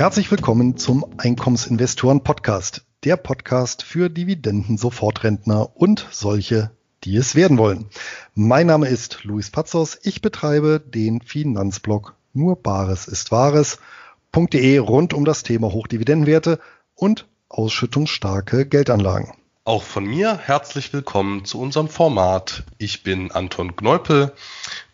Herzlich willkommen zum Einkommensinvestoren Podcast, der Podcast für Dividenden-Sofortrentner und solche, die es werden wollen. Mein Name ist Luis Pazos. Ich betreibe den Finanzblog nur Bares ist Wahres.de rund um das Thema Hochdividendenwerte und ausschüttungsstarke Geldanlagen. Auch von mir herzlich willkommen zu unserem Format. Ich bin Anton Gneupel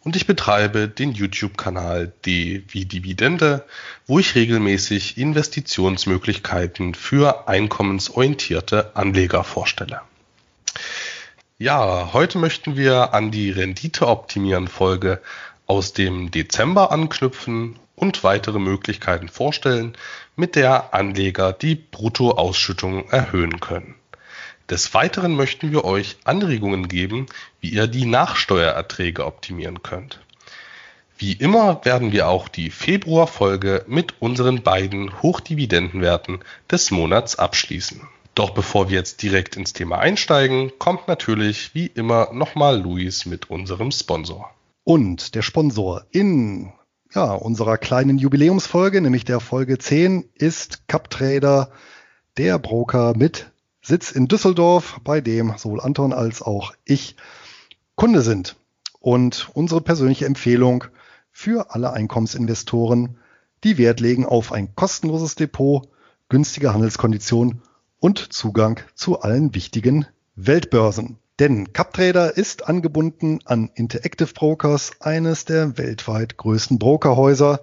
und ich betreibe den YouTube-Kanal D wie Dividende, wo ich regelmäßig Investitionsmöglichkeiten für einkommensorientierte Anleger vorstelle. Ja, heute möchten wir an die Rendite optimieren Folge aus dem Dezember anknüpfen und weitere Möglichkeiten vorstellen, mit der Anleger die Bruttoausschüttung erhöhen können. Des Weiteren möchten wir euch Anregungen geben, wie ihr die Nachsteuererträge optimieren könnt. Wie immer werden wir auch die Februarfolge mit unseren beiden Hochdividendenwerten des Monats abschließen. Doch bevor wir jetzt direkt ins Thema einsteigen, kommt natürlich wie immer nochmal Luis mit unserem Sponsor. Und der Sponsor in ja, unserer kleinen Jubiläumsfolge, nämlich der Folge 10, ist CupTrader, der Broker mit Sitz in Düsseldorf, bei dem sowohl Anton als auch ich Kunde sind. Und unsere persönliche Empfehlung für alle Einkommensinvestoren, die Wert legen auf ein kostenloses Depot, günstige Handelskonditionen und Zugang zu allen wichtigen Weltbörsen. Denn CapTrader ist angebunden an Interactive Brokers, eines der weltweit größten Brokerhäuser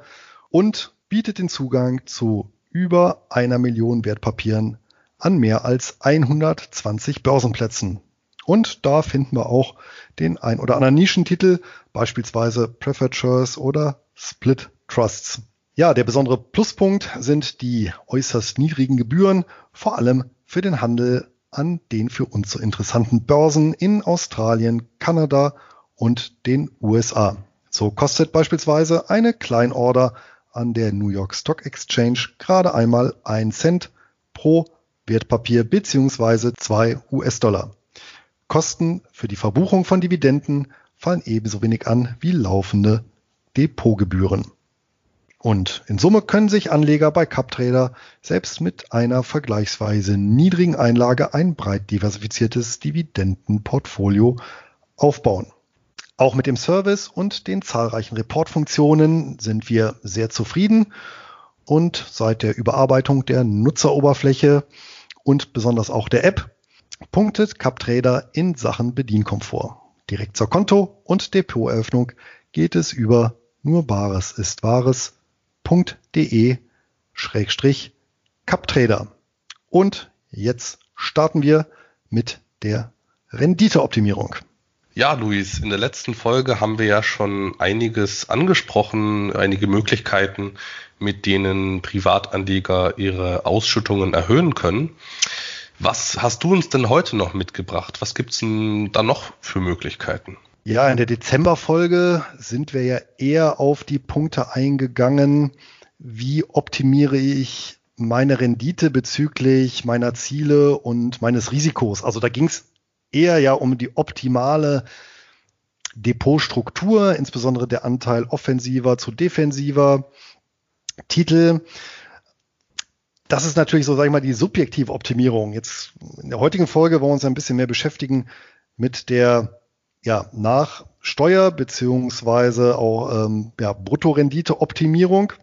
und bietet den Zugang zu über einer Million Wertpapieren an mehr als 120 Börsenplätzen. Und da finden wir auch den ein oder anderen Nischentitel, beispielsweise Preferred oder Split Trusts. Ja, der besondere Pluspunkt sind die äußerst niedrigen Gebühren, vor allem für den Handel an den für uns so interessanten Börsen in Australien, Kanada und den USA. So kostet beispielsweise eine Kleinorder an der New York Stock Exchange gerade einmal ein Cent pro Wertpapier bzw. 2 US-Dollar. Kosten für die Verbuchung von Dividenden fallen ebenso wenig an wie laufende Depotgebühren. Und in Summe können sich Anleger bei CupTrader selbst mit einer vergleichsweise niedrigen Einlage ein breit diversifiziertes Dividendenportfolio aufbauen. Auch mit dem Service und den zahlreichen Reportfunktionen sind wir sehr zufrieden und seit der Überarbeitung der Nutzeroberfläche und besonders auch der App punktet CupTrader in Sachen Bedienkomfort. Direkt zur Konto- und Depoteröffnung geht es über nur Bares ist Wahres www.de Schrägstrich CupTrader. Und jetzt starten wir mit der Renditeoptimierung. Ja, Luis, in der letzten Folge haben wir ja schon einiges angesprochen, einige Möglichkeiten, mit denen Privatanleger ihre Ausschüttungen erhöhen können. Was hast du uns denn heute noch mitgebracht? Was gibt's denn da noch für Möglichkeiten? Ja, in der Dezemberfolge sind wir ja eher auf die Punkte eingegangen, wie optimiere ich meine Rendite bezüglich meiner Ziele und meines Risikos. Also da ging es eher ja um die optimale Depotstruktur, insbesondere der Anteil offensiver zu defensiver Titel. Das ist natürlich so, sag ich mal, die subjektive Optimierung. Jetzt in der heutigen Folge wollen wir uns ein bisschen mehr beschäftigen mit der ja, nach Steuer beziehungsweise auch ähm, ja, Bruttorendite-Optimierung.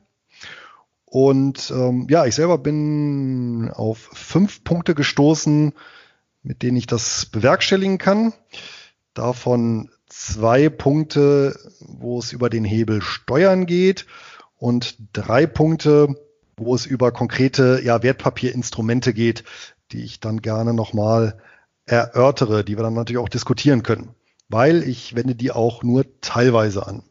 Und ähm, ja, ich selber bin auf fünf Punkte gestoßen, mit denen ich das bewerkstelligen kann. Davon zwei Punkte, wo es über den Hebel Steuern geht und drei Punkte, wo es über konkrete ja, Wertpapierinstrumente geht, die ich dann gerne nochmal erörtere, die wir dann natürlich auch diskutieren können weil ich wende die auch nur teilweise an.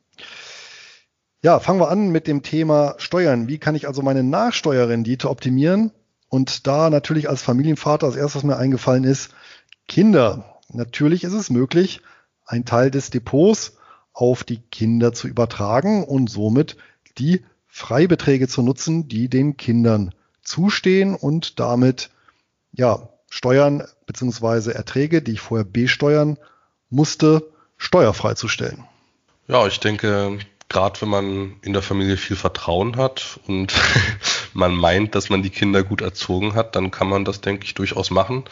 Ja, fangen wir an mit dem Thema Steuern. Wie kann ich also meine Nachsteuerrendite optimieren? Und da natürlich als Familienvater als erstes mir eingefallen ist, Kinder. Natürlich ist es möglich, einen Teil des Depots auf die Kinder zu übertragen und somit die Freibeträge zu nutzen, die den Kindern zustehen und damit ja Steuern beziehungsweise Erträge, die ich vorher besteuern musste, steuerfrei zu stellen. Ja, ich denke, gerade wenn man in der Familie viel Vertrauen hat und man meint, dass man die Kinder gut erzogen hat, dann kann man das, denke ich, durchaus machen.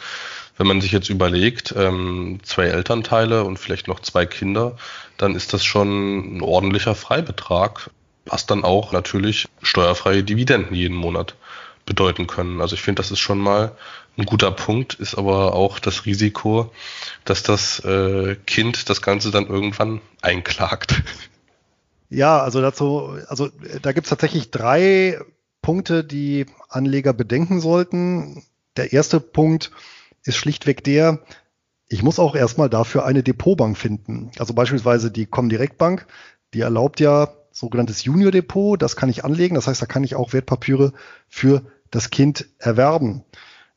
Wenn man sich jetzt überlegt, ähm, zwei Elternteile und vielleicht noch zwei Kinder, dann ist das schon ein ordentlicher Freibetrag, was dann auch natürlich steuerfreie Dividenden jeden Monat bedeuten können. Also ich finde, das ist schon mal ein guter Punkt, ist aber auch das Risiko, dass das äh, Kind das Ganze dann irgendwann einklagt. Ja, also dazu, also da gibt's tatsächlich drei Punkte, die Anleger bedenken sollten. Der erste Punkt ist schlichtweg der, ich muss auch erstmal dafür eine Depotbank finden. Also beispielsweise die Comdirect Bank, die erlaubt ja sogenanntes Junior Depot, das kann ich anlegen, das heißt, da kann ich auch Wertpapiere für das Kind erwerben.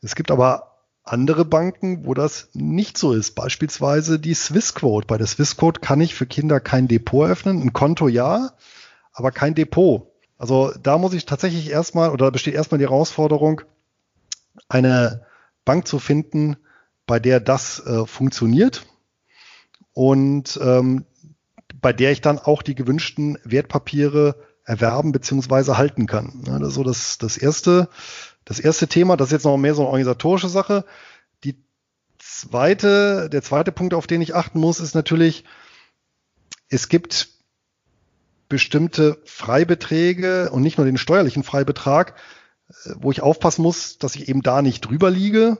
Es gibt aber andere Banken, wo das nicht so ist. Beispielsweise die Swissquote. Bei der Swissquote kann ich für Kinder kein Depot öffnen. Ein Konto ja, aber kein Depot. Also da muss ich tatsächlich erstmal, oder da besteht erstmal die Herausforderung, eine Bank zu finden, bei der das äh, funktioniert und ähm, bei der ich dann auch die gewünschten Wertpapiere erwerben bzw. halten kann. Ja, das ist so das, das erste das erste Thema, das ist jetzt noch mehr so eine organisatorische Sache. Die zweite, der zweite Punkt, auf den ich achten muss, ist natürlich, es gibt bestimmte Freibeträge und nicht nur den steuerlichen Freibetrag, äh, wo ich aufpassen muss, dass ich eben da nicht drüber liege.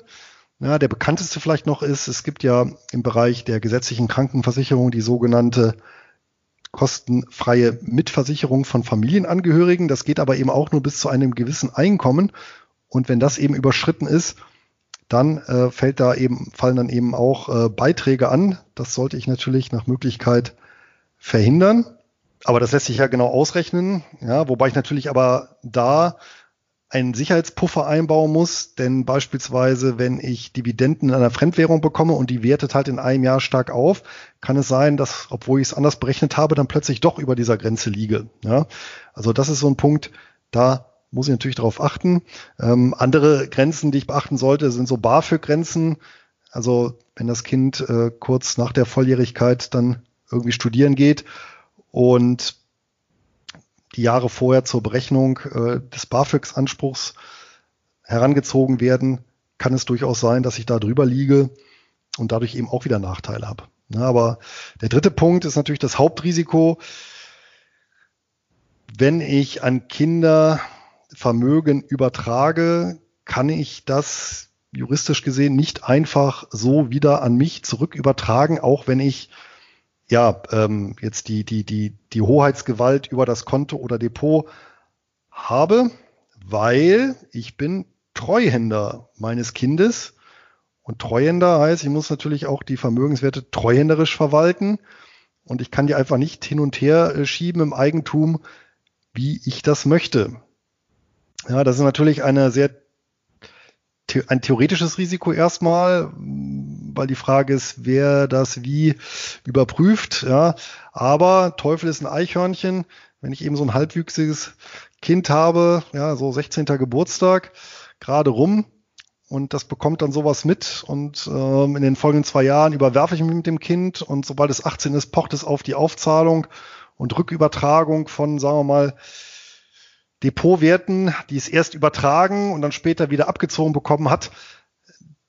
Ja, der bekannteste vielleicht noch ist, es gibt ja im Bereich der gesetzlichen Krankenversicherung die sogenannte kostenfreie Mitversicherung von Familienangehörigen. Das geht aber eben auch nur bis zu einem gewissen Einkommen. Und wenn das eben überschritten ist, dann äh, fällt da eben, fallen dann eben auch äh, Beiträge an. Das sollte ich natürlich nach Möglichkeit verhindern. Aber das lässt sich ja genau ausrechnen, ja, wobei ich natürlich aber da einen Sicherheitspuffer einbauen muss, denn beispielsweise, wenn ich Dividenden in einer Fremdwährung bekomme und die wertet halt in einem Jahr stark auf, kann es sein, dass, obwohl ich es anders berechnet habe, dann plötzlich doch über dieser Grenze liege. Ja? Also das ist so ein Punkt, da muss ich natürlich darauf achten. Ähm, andere Grenzen, die ich beachten sollte, sind so BAföG-Grenzen. Also wenn das Kind äh, kurz nach der Volljährigkeit dann irgendwie studieren geht und die Jahre vorher zur Berechnung äh, des BAföG-Anspruchs herangezogen werden, kann es durchaus sein, dass ich da drüber liege und dadurch eben auch wieder Nachteile habe. Ja, aber der dritte Punkt ist natürlich das Hauptrisiko. Wenn ich an Kinder Vermögen übertrage, kann ich das juristisch gesehen nicht einfach so wieder an mich zurück übertragen, auch wenn ich ja ähm, jetzt die, die, die, die Hoheitsgewalt über das Konto oder Depot habe, weil ich bin Treuhänder meines Kindes. Und Treuhänder heißt, ich muss natürlich auch die Vermögenswerte treuhänderisch verwalten. Und ich kann die einfach nicht hin und her äh, schieben im Eigentum, wie ich das möchte. Ja, das ist natürlich eine sehr ein theoretisches Risiko erstmal, weil die Frage ist, wer das wie überprüft. Ja, aber Teufel ist ein Eichhörnchen. Wenn ich eben so ein halbwüchsiges Kind habe, ja, so 16. Geburtstag, gerade rum, und das bekommt dann sowas mit und ähm, in den folgenden zwei Jahren überwerfe ich mich mit dem Kind und sobald es 18 ist, pocht es auf die Aufzahlung und Rückübertragung von, sagen wir mal, Depotwerten, die es erst übertragen und dann später wieder abgezogen bekommen hat,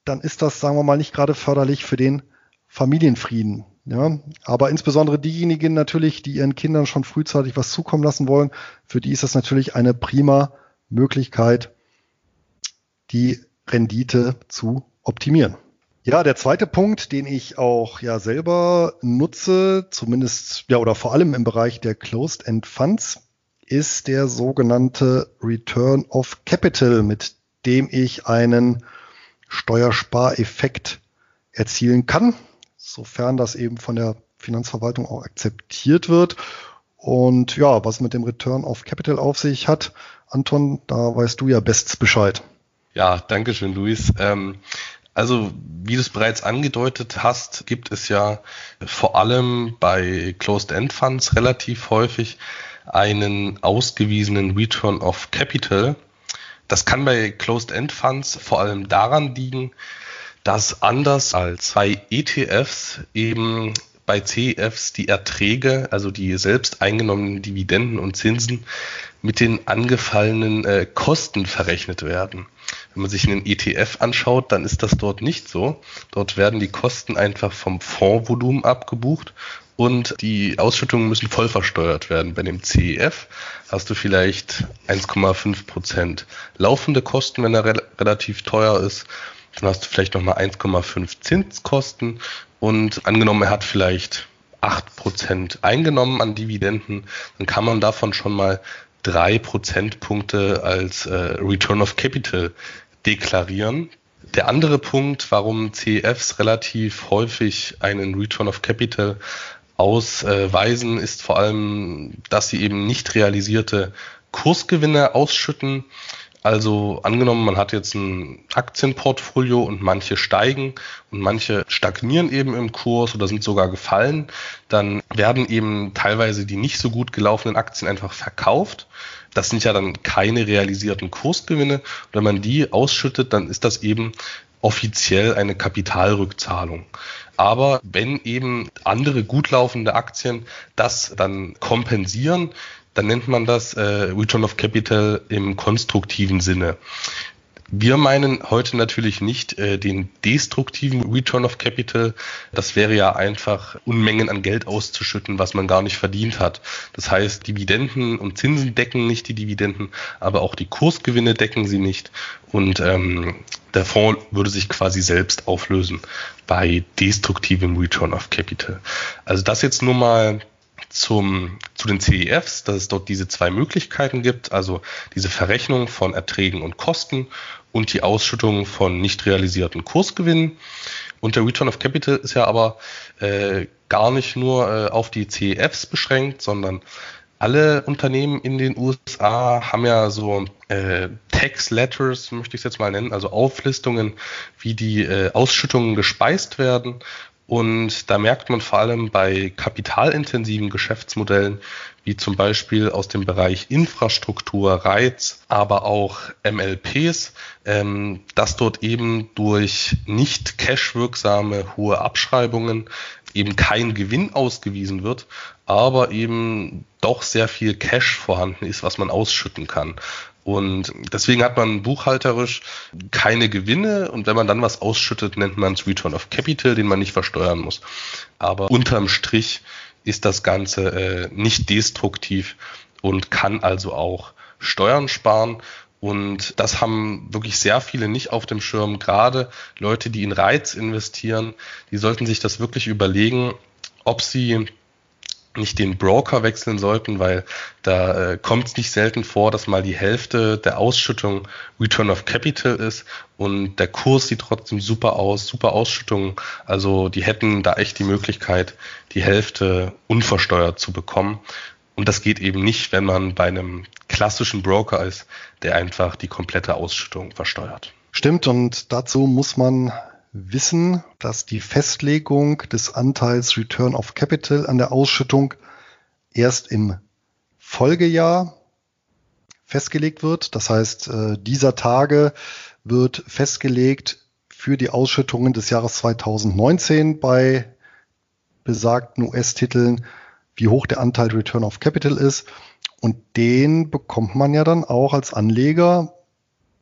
dann ist das, sagen wir mal, nicht gerade förderlich für den Familienfrieden. Ja, aber insbesondere diejenigen natürlich, die ihren Kindern schon frühzeitig was zukommen lassen wollen, für die ist das natürlich eine prima Möglichkeit, die Rendite zu optimieren. Ja, der zweite Punkt, den ich auch ja selber nutze, zumindest ja oder vor allem im Bereich der Closed End Funds, ist der sogenannte Return of Capital, mit dem ich einen Steuerspareffekt erzielen kann, sofern das eben von der Finanzverwaltung auch akzeptiert wird. Und ja, was mit dem Return of Capital auf sich hat, Anton, da weißt du ja bestens Bescheid. Ja, danke schön, Luis. Ähm, also, wie du es bereits angedeutet hast, gibt es ja vor allem bei Closed-End Funds relativ häufig einen ausgewiesenen Return of Capital. Das kann bei Closed-End Funds vor allem daran liegen, dass anders als bei ETFs eben bei CEFs die Erträge, also die selbst eingenommenen Dividenden und Zinsen, mit den angefallenen äh, Kosten verrechnet werden. Wenn man sich einen ETF anschaut, dann ist das dort nicht so. Dort werden die Kosten einfach vom Fondsvolumen abgebucht und die Ausschüttungen müssen voll versteuert werden. Bei dem CEF hast du vielleicht 1,5 Prozent laufende Kosten, wenn er re relativ teuer ist. Dann hast du vielleicht nochmal 1,5 Zinskosten und angenommen, er hat vielleicht 8 Prozent eingenommen an Dividenden, dann kann man davon schon mal drei Prozentpunkte als äh, Return of Capital deklarieren. Der andere Punkt, warum CEFs relativ häufig einen Return of Capital ausweisen, ist vor allem, dass sie eben nicht realisierte Kursgewinne ausschütten. Also angenommen, man hat jetzt ein Aktienportfolio und manche steigen und manche stagnieren eben im Kurs oder sind sogar gefallen, dann werden eben teilweise die nicht so gut gelaufenen Aktien einfach verkauft. Das sind ja dann keine realisierten Kursgewinne. Und wenn man die ausschüttet, dann ist das eben offiziell eine Kapitalrückzahlung. Aber wenn eben andere gut laufende Aktien das dann kompensieren, dann nennt man das äh, Return of Capital im konstruktiven Sinne. Wir meinen heute natürlich nicht äh, den destruktiven Return of Capital. Das wäre ja einfach Unmengen an Geld auszuschütten, was man gar nicht verdient hat. Das heißt, Dividenden und Zinsen decken nicht die Dividenden, aber auch die Kursgewinne decken sie nicht. Und ähm, der Fonds würde sich quasi selbst auflösen bei destruktivem Return of Capital. Also das jetzt nur mal zum, zu den CEFs, dass es dort diese zwei Möglichkeiten gibt, also diese Verrechnung von Erträgen und Kosten und die Ausschüttung von nicht realisierten Kursgewinnen. Und der Return of Capital ist ja aber äh, gar nicht nur äh, auf die CEFs beschränkt, sondern alle Unternehmen in den USA haben ja so äh, Tax Letters, möchte ich es jetzt mal nennen, also Auflistungen, wie die äh, Ausschüttungen gespeist werden. Und da merkt man vor allem bei kapitalintensiven Geschäftsmodellen, wie zum Beispiel aus dem Bereich Infrastruktur, Reiz, aber auch MLPs, ähm, dass dort eben durch nicht cashwirksame hohe Abschreibungen eben kein Gewinn ausgewiesen wird, aber eben doch sehr viel Cash vorhanden ist, was man ausschütten kann. Und deswegen hat man buchhalterisch keine Gewinne und wenn man dann was ausschüttet, nennt man es Return of Capital, den man nicht versteuern muss. Aber unterm Strich ist das Ganze äh, nicht destruktiv und kann also auch Steuern sparen. Und das haben wirklich sehr viele nicht auf dem Schirm. Gerade Leute, die in Reiz investieren, die sollten sich das wirklich überlegen, ob sie nicht den Broker wechseln sollten, weil da äh, kommt es nicht selten vor, dass mal die Hälfte der Ausschüttung Return of Capital ist und der Kurs sieht trotzdem super aus, super Ausschüttung. Also die hätten da echt die Möglichkeit, die Hälfte unversteuert zu bekommen. Und das geht eben nicht, wenn man bei einem klassischen Broker ist, der einfach die komplette Ausschüttung versteuert. Stimmt, und dazu muss man wissen, dass die Festlegung des Anteils Return of Capital an der Ausschüttung erst im Folgejahr festgelegt wird. Das heißt, äh, dieser Tage wird festgelegt für die Ausschüttungen des Jahres 2019 bei besagten US-Titeln, wie hoch der Anteil Return of Capital ist. Und den bekommt man ja dann auch als Anleger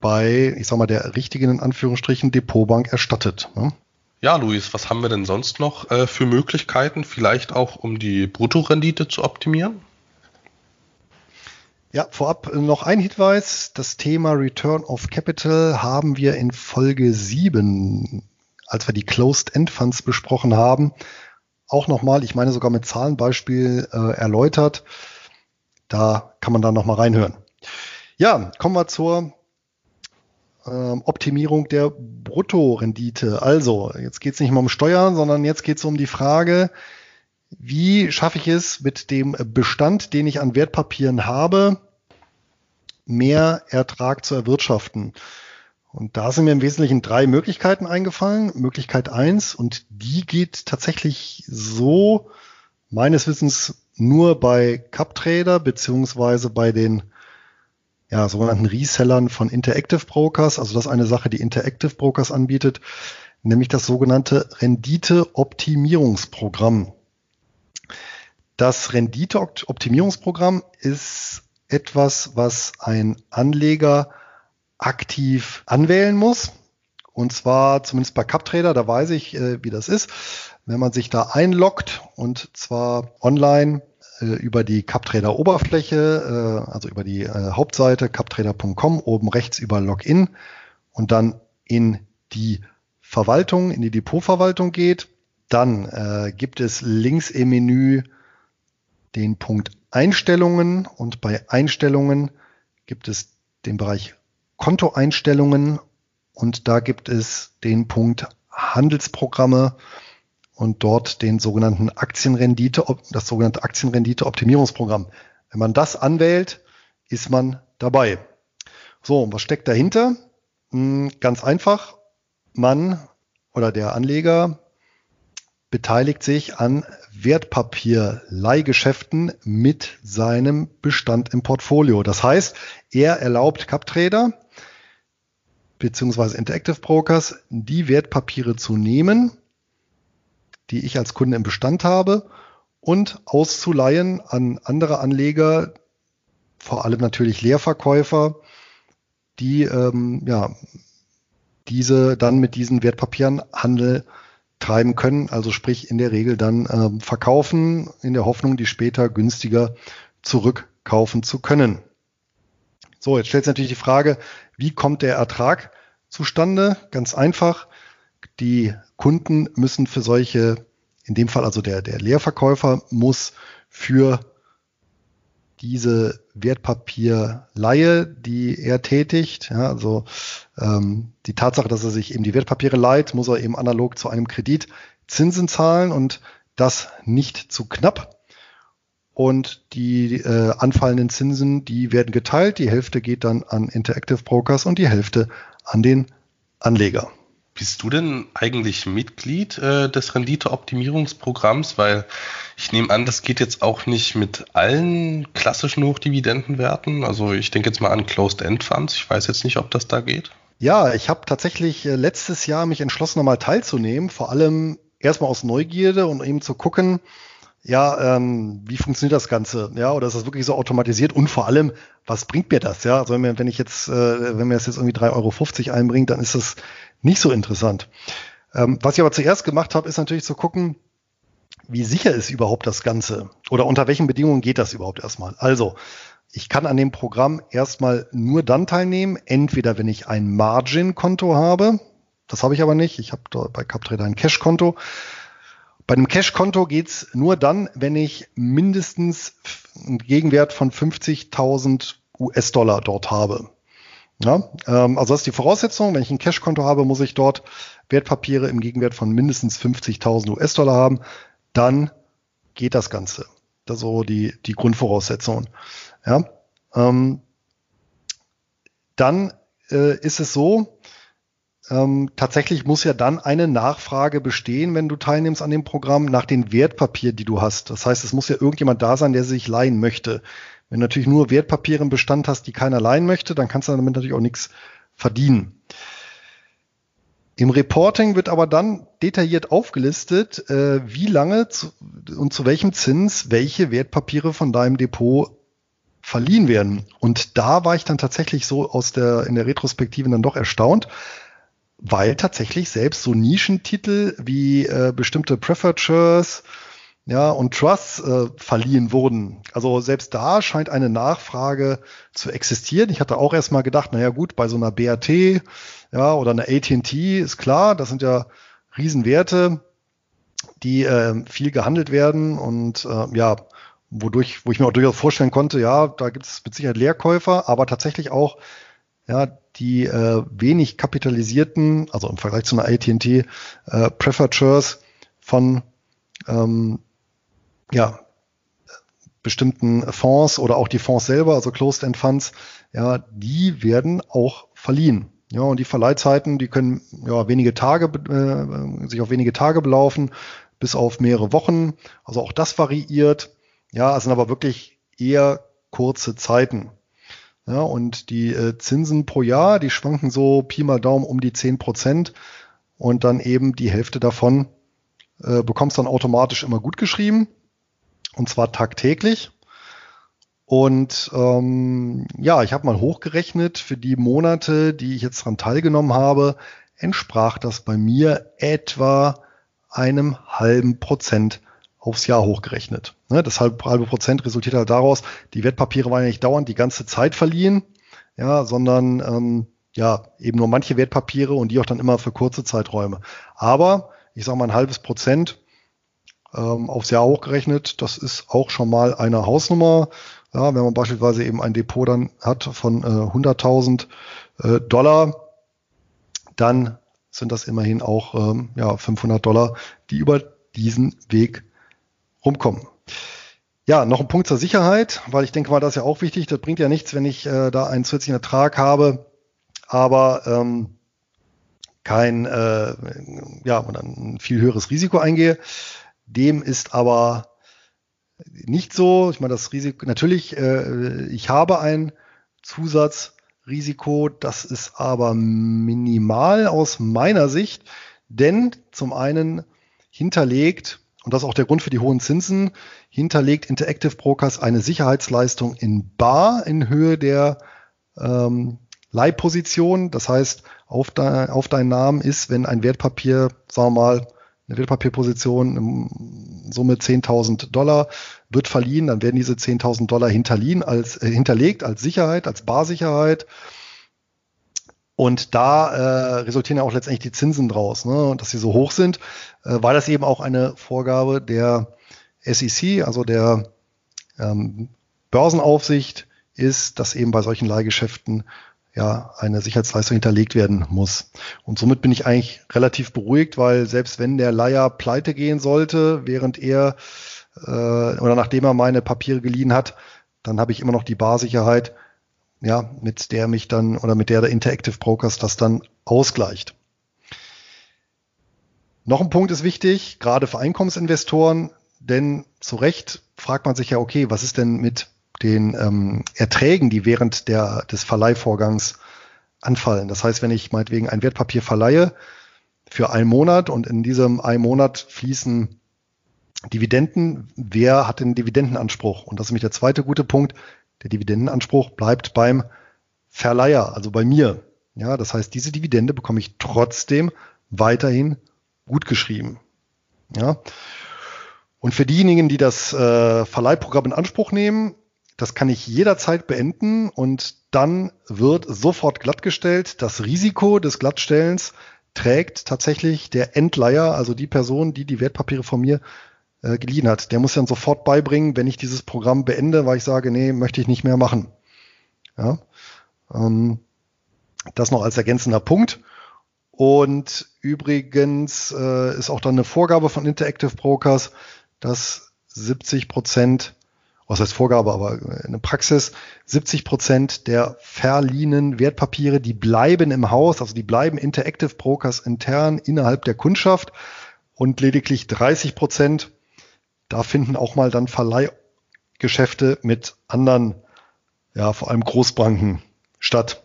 bei, ich sag mal, der richtigen in Anführungsstrichen Depotbank erstattet. Ne? Ja, Luis, was haben wir denn sonst noch äh, für Möglichkeiten, vielleicht auch um die Bruttorendite zu optimieren? Ja, vorab noch ein Hinweis. Das Thema Return of Capital haben wir in Folge 7, als wir die Closed End Funds besprochen haben, auch nochmal, ich meine sogar mit Zahlenbeispiel äh, erläutert. Da kann man dann nochmal reinhören. Ja, kommen wir zur ähm, Optimierung der Bruttorendite. Also, jetzt geht es nicht mehr um Steuern, sondern jetzt geht es um die Frage, wie schaffe ich es mit dem Bestand, den ich an Wertpapieren habe, mehr Ertrag zu erwirtschaften? Und da sind mir im Wesentlichen drei Möglichkeiten eingefallen. Möglichkeit eins und die geht tatsächlich so meines Wissens nur bei CupTrader beziehungsweise bei den ja, sogenannten Resellern von Interactive Brokers. Also das ist eine Sache, die Interactive Brokers anbietet, nämlich das sogenannte Rendite-Optimierungsprogramm. Das Rendite-Optimierungsprogramm ist etwas, was ein Anleger aktiv anwählen muss. Und zwar zumindest bei CupTrader, da weiß ich, äh, wie das ist. Wenn man sich da einloggt und zwar online über die CupTrader Oberfläche, äh, also über die äh, Hauptseite cuptrader.com, oben rechts über Login und dann in die Verwaltung, in die Depotverwaltung geht, dann äh, gibt es links im Menü den Punkt Einstellungen und bei Einstellungen gibt es den Bereich Kontoeinstellungen und da gibt es den Punkt Handelsprogramme und dort den sogenannten Aktienrendite, das sogenannte Aktienrendite-Optimierungsprogramm. Wenn man das anwählt, ist man dabei. So, was steckt dahinter? Hm, ganz einfach. Man oder der Anleger beteiligt sich an Wertpapierleihgeschäften mit seinem Bestand im Portfolio. Das heißt, er erlaubt CapTrader beziehungsweise Interactive Brokers, die Wertpapiere zu nehmen, die ich als Kunde im Bestand habe und auszuleihen an andere Anleger, vor allem natürlich Leerverkäufer, die ähm, ja, diese dann mit diesen Wertpapieren Handel treiben können, also sprich in der Regel dann ähm, verkaufen, in der Hoffnung, die später günstiger zurückkaufen zu können. So, jetzt stellt sich natürlich die Frage, wie kommt der Ertrag zustande? Ganz einfach. Die Kunden müssen für solche, in dem Fall also der, der Leerverkäufer muss für diese Wertpapierleihe, die er tätigt, ja, also ähm, die Tatsache, dass er sich eben die Wertpapiere leiht, muss er eben analog zu einem Kredit Zinsen zahlen und das nicht zu knapp. Und die äh, anfallenden Zinsen, die werden geteilt. Die Hälfte geht dann an Interactive Brokers und die Hälfte an den Anleger. Bist du denn eigentlich Mitglied äh, des Renditeoptimierungsprogramms? Weil ich nehme an, das geht jetzt auch nicht mit allen klassischen Hochdividendenwerten. Also ich denke jetzt mal an Closed-End-Funds. Ich weiß jetzt nicht, ob das da geht. Ja, ich habe tatsächlich äh, letztes Jahr mich entschlossen, nochmal teilzunehmen. Vor allem erstmal aus Neugierde und eben zu gucken, ja, ähm, wie funktioniert das Ganze? Ja, oder ist das wirklich so automatisiert? Und vor allem, was bringt mir das? Ja, also wenn, ich jetzt, äh, wenn mir das jetzt irgendwie 3,50 Euro einbringt, dann ist das nicht so interessant. Ähm, was ich aber zuerst gemacht habe, ist natürlich zu gucken, wie sicher ist überhaupt das Ganze? Oder unter welchen Bedingungen geht das überhaupt erstmal? Also, ich kann an dem Programm erstmal nur dann teilnehmen, entweder wenn ich ein Margin-Konto habe, das habe ich aber nicht, ich habe bei CapTrader ein Cash-Konto. Bei einem Cash-Konto geht's nur dann, wenn ich mindestens einen Gegenwert von 50.000 US-Dollar dort habe. Ja, ähm, also das ist die Voraussetzung. Wenn ich ein Cash-Konto habe, muss ich dort Wertpapiere im Gegenwert von mindestens 50.000 US-Dollar haben. Dann geht das Ganze. Das ist so die, die Grundvoraussetzungen. Ja, ähm, dann äh, ist es so, ähm, tatsächlich muss ja dann eine Nachfrage bestehen, wenn du teilnimmst an dem Programm, nach den Wertpapieren, die du hast. Das heißt, es muss ja irgendjemand da sein, der sich leihen möchte. Wenn du natürlich nur Wertpapiere im Bestand hast, die keiner leihen möchte, dann kannst du damit natürlich auch nichts verdienen. Im Reporting wird aber dann detailliert aufgelistet, äh, wie lange zu, und zu welchem Zins welche Wertpapiere von deinem Depot verliehen werden. Und da war ich dann tatsächlich so aus der, in der Retrospektive dann doch erstaunt, weil tatsächlich selbst so Nischentitel wie äh, bestimmte Preferred Shares ja, und Trusts äh, verliehen wurden. Also selbst da scheint eine Nachfrage zu existieren. Ich hatte auch erstmal gedacht, naja gut, bei so einer BAT ja, oder einer AT&T ist klar, das sind ja Riesenwerte, die äh, viel gehandelt werden und äh, ja, wodurch, wo ich mir auch durchaus vorstellen konnte, ja, da gibt es mit Sicherheit Leerkäufer, aber tatsächlich auch ja, die äh, wenig kapitalisierten, also im Vergleich zu einer AT&T äh, Shares von ähm, ja, bestimmten Fonds oder auch die Fonds selber, also Closed-End Funds, ja, die werden auch verliehen. Ja, und die Verleihzeiten, die können ja wenige Tage, äh, sich auf wenige Tage belaufen, bis auf mehrere Wochen. Also auch das variiert. Ja, es sind aber wirklich eher kurze Zeiten. Ja, und die äh, Zinsen pro Jahr, die schwanken so Pi mal Daumen um die zehn Prozent und dann eben die Hälfte davon äh, bekommst dann automatisch immer gut geschrieben und zwar tagtäglich. Und ähm, ja, ich habe mal hochgerechnet, für die Monate, die ich jetzt daran teilgenommen habe, entsprach das bei mir etwa einem halben Prozent aufs Jahr hochgerechnet. Ne, das halbe, halbe Prozent resultiert halt daraus, die Wertpapiere waren ja nicht dauernd die ganze Zeit verliehen, ja, sondern ähm, ja, eben nur manche Wertpapiere und die auch dann immer für kurze Zeiträume. Aber ich sage mal ein halbes Prozent ähm, aufs Jahr hochgerechnet, das ist auch schon mal eine Hausnummer. Ja, wenn man beispielsweise eben ein Depot dann hat von äh, 100.000 äh, Dollar, dann sind das immerhin auch ähm, ja, 500 Dollar, die über diesen Weg rumkommen. Ja, noch ein Punkt zur Sicherheit, weil ich denke mal, das ist ja auch wichtig. Das bringt ja nichts, wenn ich äh, da einen zusätzlichen Ertrag habe, aber ähm, kein, äh, ja, und ein viel höheres Risiko eingehe. Dem ist aber nicht so. Ich meine, das Risiko, natürlich, äh, ich habe ein Zusatzrisiko, das ist aber minimal aus meiner Sicht, denn zum einen hinterlegt und das ist auch der Grund für die hohen Zinsen, hinterlegt Interactive Brokers eine Sicherheitsleistung in Bar in Höhe der ähm, Leihposition. Das heißt, auf, de, auf deinen Namen ist, wenn ein Wertpapier, sagen wir mal, eine Wertpapierposition in Summe 10.000 Dollar wird verliehen, dann werden diese 10.000 Dollar hinterliehen als, äh, hinterlegt als Sicherheit, als Barsicherheit. Und da äh, resultieren ja auch letztendlich die Zinsen draus, ne, dass sie so hoch sind, äh, weil das eben auch eine Vorgabe der SEC, also der ähm, Börsenaufsicht, ist, dass eben bei solchen Leihgeschäften ja eine Sicherheitsleistung hinterlegt werden muss. Und somit bin ich eigentlich relativ beruhigt, weil selbst wenn der Leiher pleite gehen sollte, während er äh, oder nachdem er meine Papiere geliehen hat, dann habe ich immer noch die Barsicherheit, ja, mit der mich dann oder mit der der Interactive Brokers das dann ausgleicht. Noch ein Punkt ist wichtig, gerade für Einkommensinvestoren, denn zu Recht fragt man sich ja, okay, was ist denn mit den ähm, Erträgen, die während der, des Verleihvorgangs anfallen? Das heißt, wenn ich meinetwegen ein Wertpapier verleihe für einen Monat und in diesem einen Monat fließen Dividenden, wer hat den Dividendenanspruch? Und das ist nämlich der zweite gute Punkt. Der Dividendenanspruch bleibt beim Verleiher, also bei mir. Ja, das heißt, diese Dividende bekomme ich trotzdem weiterhin gut geschrieben. Ja. Und für diejenigen, die das äh, Verleihprogramm in Anspruch nehmen, das kann ich jederzeit beenden und dann wird sofort glattgestellt. Das Risiko des Glattstellens trägt tatsächlich der Endleiher, also die Person, die die Wertpapiere von mir äh, geliehen hat. Der muss dann sofort beibringen, wenn ich dieses Programm beende, weil ich sage, nee, möchte ich nicht mehr machen. Ja, ähm, das noch als ergänzender Punkt. Und übrigens äh, ist auch dann eine Vorgabe von Interactive Brokers, dass 70 Prozent, was heißt Vorgabe, aber eine Praxis, 70 Prozent der verliehenen Wertpapiere, die bleiben im Haus, also die bleiben Interactive Brokers intern innerhalb der Kundschaft und lediglich 30 Prozent da finden auch mal dann Verleihgeschäfte mit anderen, ja, vor allem Großbanken statt.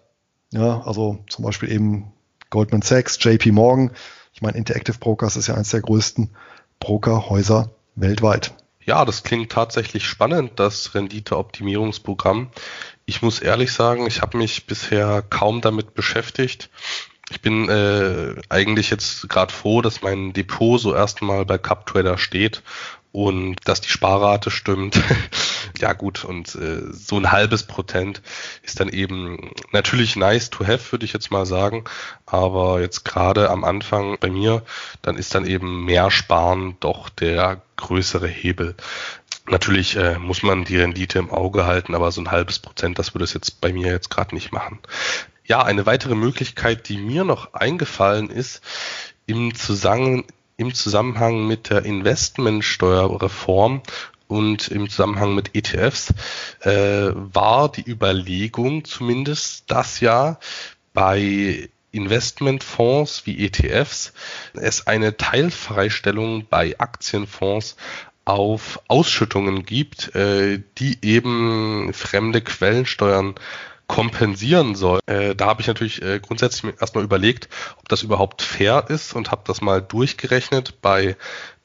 Ja, also zum Beispiel eben Goldman Sachs, JP Morgan. Ich meine, Interactive Brokers ist ja eines der größten Brokerhäuser weltweit. Ja, das klingt tatsächlich spannend, das Renditeoptimierungsprogramm. Ich muss ehrlich sagen, ich habe mich bisher kaum damit beschäftigt. Ich bin äh, eigentlich jetzt gerade froh, dass mein Depot so erstmal bei CupTrader steht und dass die Sparrate stimmt. ja gut, und äh, so ein halbes Prozent ist dann eben natürlich nice to have, würde ich jetzt mal sagen. Aber jetzt gerade am Anfang bei mir, dann ist dann eben mehr Sparen doch der größere Hebel. Natürlich äh, muss man die Rendite im Auge halten, aber so ein halbes Prozent, das würde es jetzt bei mir jetzt gerade nicht machen. Ja, eine weitere Möglichkeit, die mir noch eingefallen ist, im Zusammenhang, im Zusammenhang mit der Investmentsteuerreform und im Zusammenhang mit ETFs äh, war die Überlegung zumindest das Jahr bei Investmentfonds wie ETFs es eine Teilfreistellung bei Aktienfonds auf Ausschüttungen gibt, äh, die eben fremde Quellensteuern kompensieren soll. Äh, da habe ich natürlich äh, grundsätzlich erstmal überlegt, ob das überhaupt fair ist und habe das mal durchgerechnet bei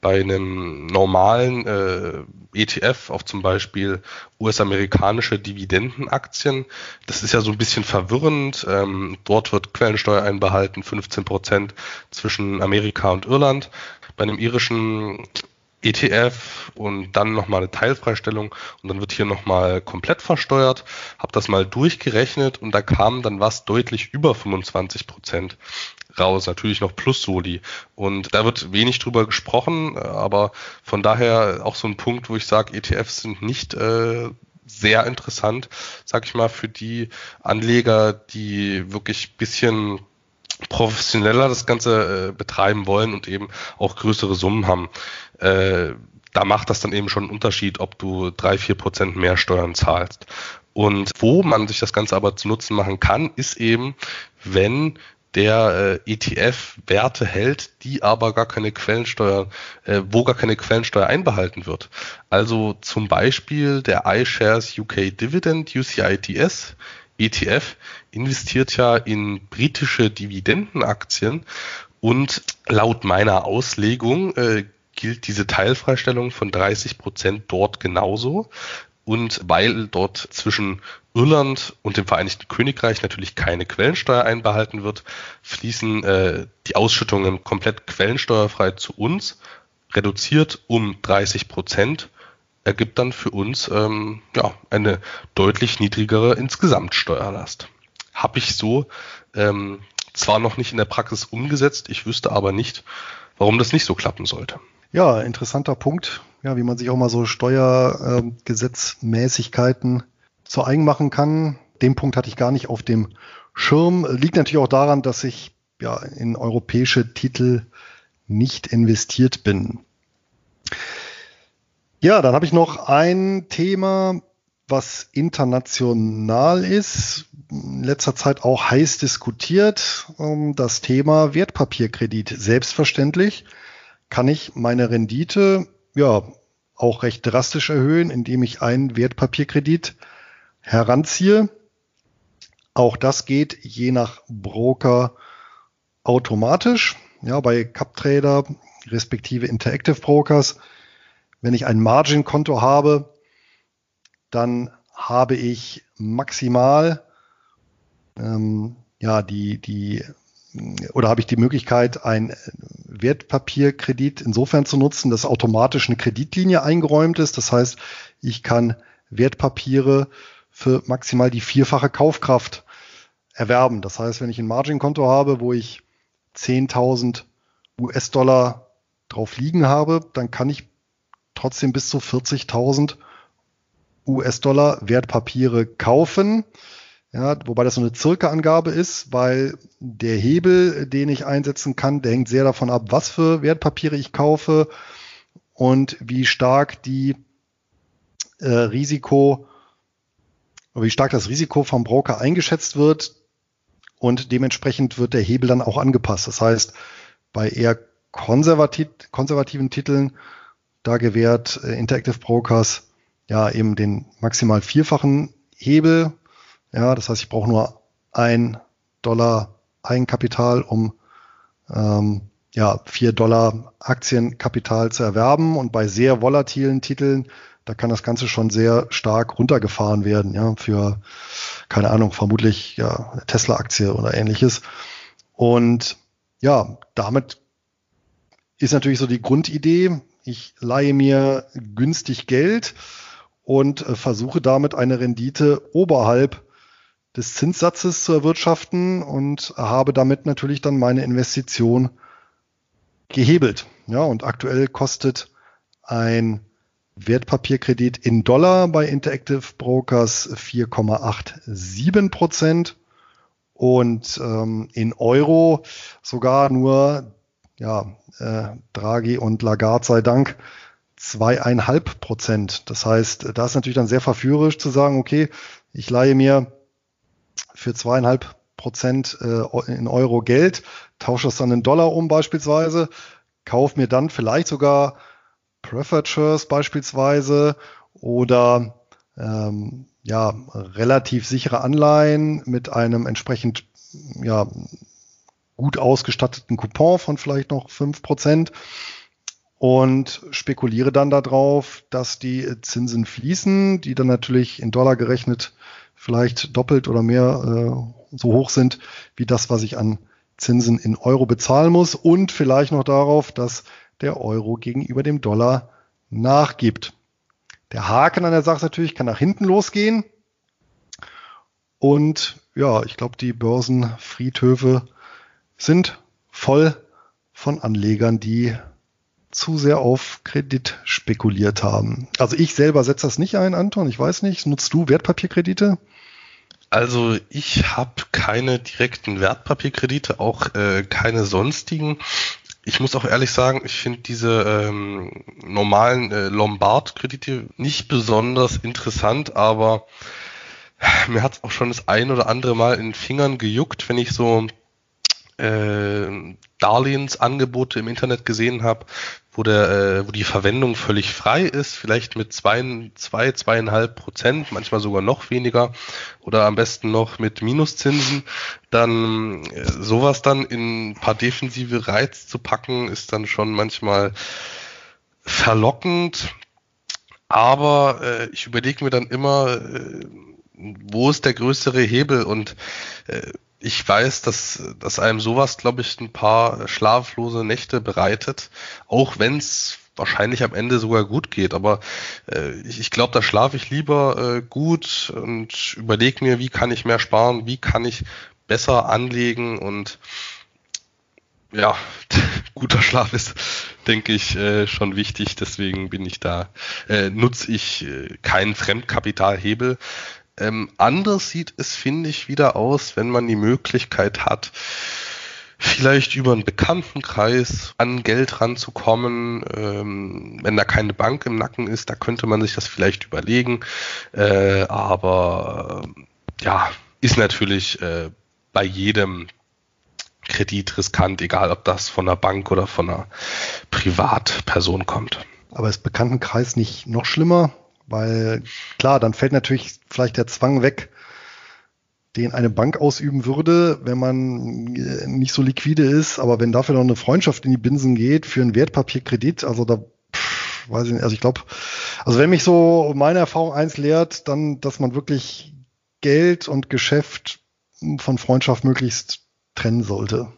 bei einem normalen äh, ETF auf zum Beispiel US-amerikanische Dividendenaktien. Das ist ja so ein bisschen verwirrend. Ähm, dort wird Quellensteuer einbehalten, 15 Prozent zwischen Amerika und Irland. Bei einem irischen ETF und dann nochmal eine Teilfreistellung und dann wird hier nochmal komplett versteuert. Habe das mal durchgerechnet und da kam dann was deutlich über 25 Prozent raus. Natürlich noch plus Soli. Und da wird wenig drüber gesprochen, aber von daher auch so ein Punkt, wo ich sage, ETFs sind nicht äh, sehr interessant, sag ich mal, für die Anleger, die wirklich bisschen professioneller das Ganze äh, betreiben wollen und eben auch größere Summen haben. Äh, da macht das dann eben schon einen Unterschied, ob du drei, vier Prozent mehr Steuern zahlst. Und wo man sich das Ganze aber zu Nutzen machen kann, ist eben, wenn der äh, ETF Werte hält, die aber gar keine Quellensteuer, äh, wo gar keine Quellensteuer einbehalten wird. Also zum Beispiel der iShares UK Dividend UCITS ETF investiert ja in britische Dividendenaktien und laut meiner Auslegung äh, gilt diese Teilfreistellung von 30 Prozent dort genauso. Und weil dort zwischen Irland und dem Vereinigten Königreich natürlich keine Quellensteuer einbehalten wird, fließen äh, die Ausschüttungen komplett quellensteuerfrei zu uns, reduziert um 30 Prozent, ergibt dann für uns ähm, ja, eine deutlich niedrigere Insgesamtsteuerlast. Habe ich so ähm, zwar noch nicht in der Praxis umgesetzt, ich wüsste aber nicht, warum das nicht so klappen sollte. Ja, interessanter Punkt, ja, wie man sich auch mal so Steuergesetzmäßigkeiten zu eigen machen kann. Den Punkt hatte ich gar nicht auf dem Schirm. Liegt natürlich auch daran, dass ich ja in europäische Titel nicht investiert bin. Ja, dann habe ich noch ein Thema, was international ist, in letzter Zeit auch heiß diskutiert, das Thema Wertpapierkredit. Selbstverständlich kann ich meine Rendite ja auch recht drastisch erhöhen, indem ich einen Wertpapierkredit heranziehe. Auch das geht je nach Broker automatisch. Ja, bei CupTrader respektive Interactive Brokers, wenn ich ein Margin-Konto habe, dann habe ich maximal ähm, ja die die oder habe ich die Möglichkeit, ein Wertpapierkredit insofern zu nutzen, dass automatisch eine Kreditlinie eingeräumt ist. Das heißt, ich kann Wertpapiere für maximal die vierfache Kaufkraft erwerben. Das heißt, wenn ich ein Margin-Konto habe, wo ich 10.000 US-Dollar drauf liegen habe, dann kann ich trotzdem bis zu 40.000 US-Dollar Wertpapiere kaufen. Ja, wobei das so eine Circa-Angabe ist, weil der Hebel, den ich einsetzen kann, der hängt sehr davon ab, was für Wertpapiere ich kaufe und wie stark die äh, Risiko wie stark das Risiko vom Broker eingeschätzt wird und dementsprechend wird der Hebel dann auch angepasst. Das heißt, bei eher konservativ, konservativen Titeln, da gewährt äh, Interactive Brokers ja eben den maximal vierfachen Hebel. Ja, das heißt, ich brauche nur ein Dollar Eigenkapital, um ähm, ja, vier Dollar Aktienkapital zu erwerben. Und bei sehr volatilen Titeln da kann das Ganze schon sehr stark runtergefahren werden, ja, für, keine Ahnung, vermutlich ja, Tesla-Aktie oder ähnliches. Und ja, damit ist natürlich so die Grundidee, ich leihe mir günstig Geld und äh, versuche damit eine Rendite oberhalb des Zinssatzes zu erwirtschaften und habe damit natürlich dann meine Investition gehebelt. Ja, und aktuell kostet ein Wertpapierkredit in Dollar bei Interactive Brokers 4,87 Prozent und ähm, in Euro sogar nur, ja, äh, Draghi und Lagarde sei Dank, zweieinhalb Prozent. Das heißt, da ist natürlich dann sehr verführerisch zu sagen, okay, ich leihe mir für zweieinhalb Prozent äh, in Euro Geld, tausche das dann in Dollar um beispielsweise, kaufe mir dann vielleicht sogar Preferred Shares beispielsweise oder ähm, ja, relativ sichere Anleihen mit einem entsprechend ja, gut ausgestatteten Coupon von vielleicht noch fünf Prozent und spekuliere dann darauf, dass die Zinsen fließen, die dann natürlich in Dollar gerechnet vielleicht doppelt oder mehr äh, so hoch sind wie das, was ich an Zinsen in Euro bezahlen muss und vielleicht noch darauf, dass der Euro gegenüber dem Dollar nachgibt. Der Haken an der Sache natürlich kann nach hinten losgehen. Und ja, ich glaube, die Börsenfriedhöfe sind voll von Anlegern, die zu sehr auf Kredit spekuliert haben. Also ich selber setze das nicht ein, Anton. Ich weiß nicht. Nutzt du Wertpapierkredite? Also ich habe keine direkten Wertpapierkredite, auch äh, keine sonstigen. Ich muss auch ehrlich sagen, ich finde diese ähm, normalen äh, Lombard-Kredite nicht besonders interessant, aber mir hat es auch schon das ein oder andere Mal in den Fingern gejuckt, wenn ich so äh, Darlehensangebote im Internet gesehen habe, wo der, äh, wo die Verwendung völlig frei ist, vielleicht mit zwei, zwei, zweieinhalb Prozent, manchmal sogar noch weniger oder am besten noch mit Minuszinsen, dann äh, sowas dann in ein paar defensive Reiz zu packen, ist dann schon manchmal verlockend. Aber äh, ich überlege mir dann immer, äh, wo ist der größere Hebel und äh, ich weiß, dass, dass einem sowas, glaube ich, ein paar schlaflose Nächte bereitet, auch wenn es wahrscheinlich am Ende sogar gut geht. Aber äh, ich, ich glaube, da schlafe ich lieber äh, gut und überlege mir, wie kann ich mehr sparen, wie kann ich besser anlegen und ja, guter Schlaf ist, denke ich, äh, schon wichtig. Deswegen bin ich da, äh, nutze ich äh, keinen Fremdkapitalhebel. Ähm, anders sieht es, finde ich, wieder aus, wenn man die Möglichkeit hat, vielleicht über einen Bekanntenkreis an Geld ranzukommen, ähm, wenn da keine Bank im Nacken ist, da könnte man sich das vielleicht überlegen. Äh, aber äh, ja, ist natürlich äh, bei jedem Kredit riskant, egal ob das von einer Bank oder von einer Privatperson kommt. Aber ist Bekanntenkreis nicht noch schlimmer? Weil klar, dann fällt natürlich vielleicht der Zwang weg, den eine Bank ausüben würde, wenn man äh, nicht so liquide ist. Aber wenn dafür noch eine Freundschaft in die Binsen geht für einen Wertpapierkredit, also da pff, weiß ich nicht, also ich glaube, also wenn mich so meine Erfahrung eins lehrt, dann, dass man wirklich Geld und Geschäft von Freundschaft möglichst trennen sollte.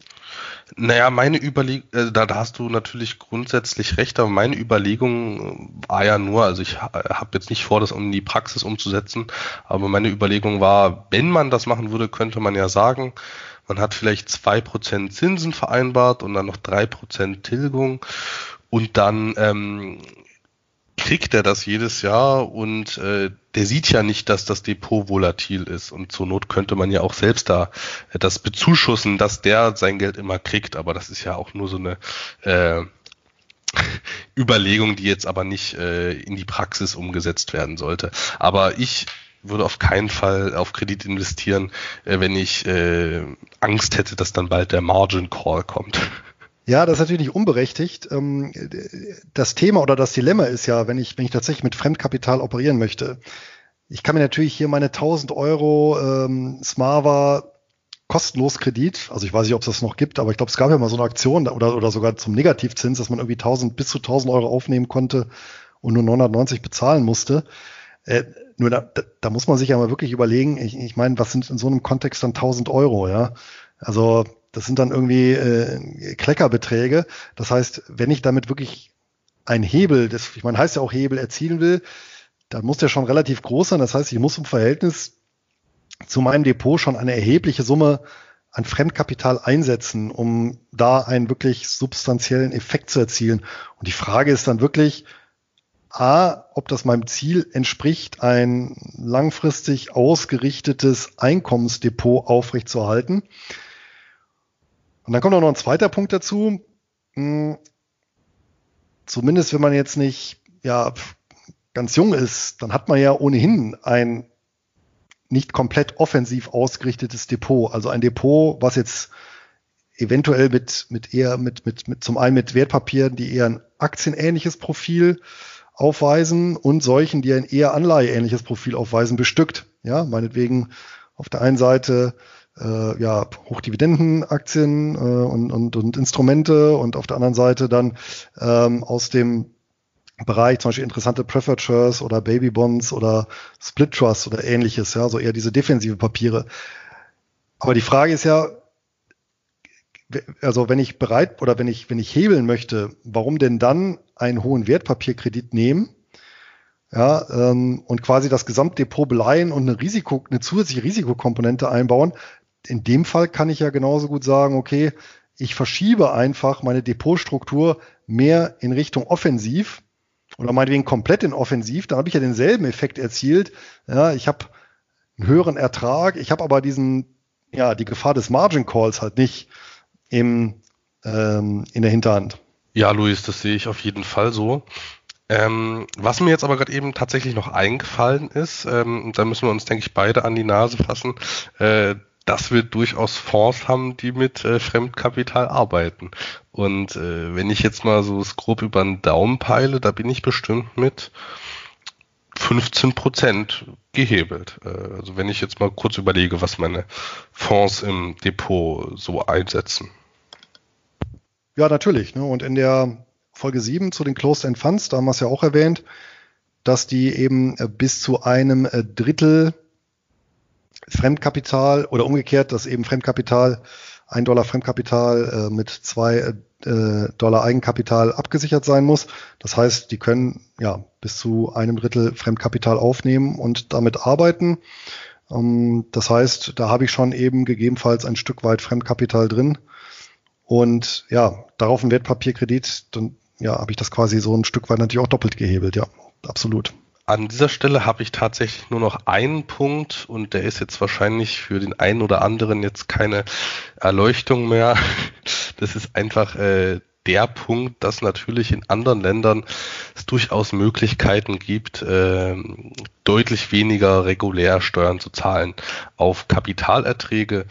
Naja, meine Überlegung, äh, da, da hast du natürlich grundsätzlich recht, aber meine Überlegung war ja nur, also ich habe jetzt nicht vor, das in die Praxis umzusetzen, aber meine Überlegung war, wenn man das machen würde, könnte man ja sagen, man hat vielleicht zwei Prozent Zinsen vereinbart und dann noch drei Prozent Tilgung und dann ähm, kriegt er das jedes Jahr und äh, der sieht ja nicht, dass das Depot volatil ist. Und zur Not könnte man ja auch selbst da das bezuschussen, dass der sein Geld immer kriegt. Aber das ist ja auch nur so eine äh, Überlegung, die jetzt aber nicht äh, in die Praxis umgesetzt werden sollte. Aber ich würde auf keinen Fall auf Kredit investieren, äh, wenn ich äh, Angst hätte, dass dann bald der Margin Call kommt. Ja, das ist natürlich nicht unberechtigt. Ähm, das Thema oder das Dilemma ist ja, wenn ich, wenn ich tatsächlich mit Fremdkapital operieren möchte, ich kann mir natürlich hier meine 1000 Euro ähm, Smava kostenlos Kredit, also ich weiß nicht, ob es das noch gibt, aber ich glaube, es gab ja mal so eine Aktion oder, oder sogar zum Negativzins, dass man irgendwie 1000 bis zu 1000 Euro aufnehmen konnte und nur 990 bezahlen musste. Äh, nur da, da muss man sich ja mal wirklich überlegen, ich, ich meine, was sind in so einem Kontext dann 1000 Euro, ja? Also das sind dann irgendwie äh, Kleckerbeträge. Das heißt, wenn ich damit wirklich ein Hebel, das, ich meine, heißt ja auch Hebel erzielen will, dann muss der schon relativ groß sein. Das heißt, ich muss im Verhältnis zu meinem Depot schon eine erhebliche Summe an Fremdkapital einsetzen, um da einen wirklich substanziellen Effekt zu erzielen. Und die Frage ist dann wirklich, A, ob das meinem Ziel entspricht, ein langfristig ausgerichtetes Einkommensdepot aufrechtzuerhalten. Und dann kommt auch noch ein zweiter Punkt dazu. Hm, zumindest wenn man jetzt nicht ja, ganz jung ist, dann hat man ja ohnehin ein nicht komplett offensiv ausgerichtetes Depot. Also ein Depot, was jetzt eventuell mit, mit eher, mit, mit, mit zum einen mit Wertpapieren, die eher ein aktienähnliches Profil aufweisen und solchen, die ein eher anleiheähnliches Profil aufweisen, bestückt. Ja, meinetwegen auf der einen Seite äh, ja, Hochdividendenaktien äh, und, und, und Instrumente und auf der anderen Seite dann ähm, aus dem Bereich, zum Beispiel interessante Preferred Shares oder Baby Bonds oder Split Trust oder ähnliches, ja, so eher diese defensive Papiere. Aber die Frage ist ja, also wenn ich bereit oder wenn ich, wenn ich hebeln möchte, warum denn dann einen hohen Wertpapierkredit nehmen? Ja, ähm, und quasi das Gesamtdepot beleihen und eine Risiko, eine zusätzliche Risikokomponente einbauen. In dem Fall kann ich ja genauso gut sagen, okay, ich verschiebe einfach meine Depotstruktur mehr in Richtung offensiv oder meinetwegen komplett in offensiv, dann habe ich ja denselben Effekt erzielt. Ja, ich habe einen höheren Ertrag, ich habe aber diesen, ja, die Gefahr des Margin Calls halt nicht im, ähm, in der Hinterhand. Ja, Luis, das sehe ich auf jeden Fall so. Ähm, was mir jetzt aber gerade eben tatsächlich noch eingefallen ist, ähm, da müssen wir uns, denke ich, beide an die Nase fassen, äh, dass wir durchaus Fonds haben, die mit äh, Fremdkapital arbeiten. Und äh, wenn ich jetzt mal so grob über den Daumen peile, da bin ich bestimmt mit 15 Prozent gehebelt. Äh, also wenn ich jetzt mal kurz überlege, was meine Fonds im Depot so einsetzen. Ja, natürlich. Ne? Und in der Folge 7 zu den Closed-End Funds, da haben wir es ja auch erwähnt, dass die eben äh, bis zu einem äh, Drittel Fremdkapital oder umgekehrt, dass eben Fremdkapital, ein Dollar Fremdkapital äh, mit zwei äh, Dollar Eigenkapital abgesichert sein muss. Das heißt, die können ja bis zu einem Drittel Fremdkapital aufnehmen und damit arbeiten. Ähm, das heißt, da habe ich schon eben gegebenenfalls ein Stück weit Fremdkapital drin. Und ja, darauf ein Wertpapierkredit, dann ja, habe ich das quasi so ein Stück weit natürlich auch doppelt gehebelt, ja, absolut. An dieser Stelle habe ich tatsächlich nur noch einen Punkt und der ist jetzt wahrscheinlich für den einen oder anderen jetzt keine Erleuchtung mehr. Das ist einfach äh, der Punkt, dass natürlich in anderen Ländern es durchaus Möglichkeiten gibt, äh, deutlich weniger regulär Steuern zu zahlen auf Kapitalerträge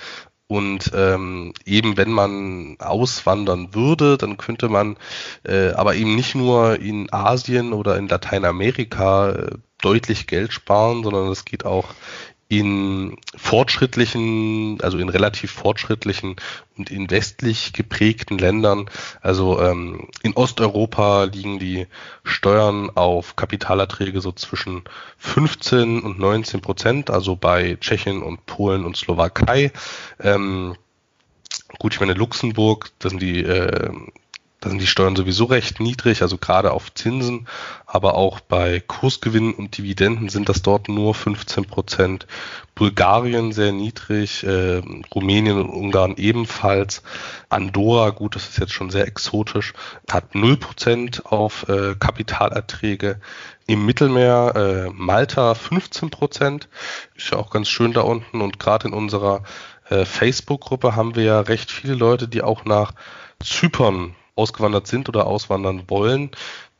und ähm, eben wenn man auswandern würde, dann könnte man äh, aber eben nicht nur in Asien oder in Lateinamerika äh, deutlich Geld sparen, sondern es geht auch in fortschrittlichen, also in relativ fortschrittlichen und in westlich geprägten Ländern, also ähm, in Osteuropa liegen die Steuern auf Kapitalerträge so zwischen 15 und 19 Prozent, also bei Tschechien und Polen und Slowakei. Ähm, gut, ich meine Luxemburg, das sind die äh, da sind die Steuern sowieso recht niedrig, also gerade auf Zinsen, aber auch bei Kursgewinnen und Dividenden sind das dort nur 15 Prozent. Bulgarien sehr niedrig, äh, Rumänien und Ungarn ebenfalls. Andorra, gut, das ist jetzt schon sehr exotisch, hat 0 Prozent auf äh, Kapitalerträge. Im Mittelmeer äh, Malta 15 Prozent, ist ja auch ganz schön da unten und gerade in unserer äh, Facebook-Gruppe haben wir ja recht viele Leute, die auch nach Zypern ausgewandert sind oder auswandern wollen.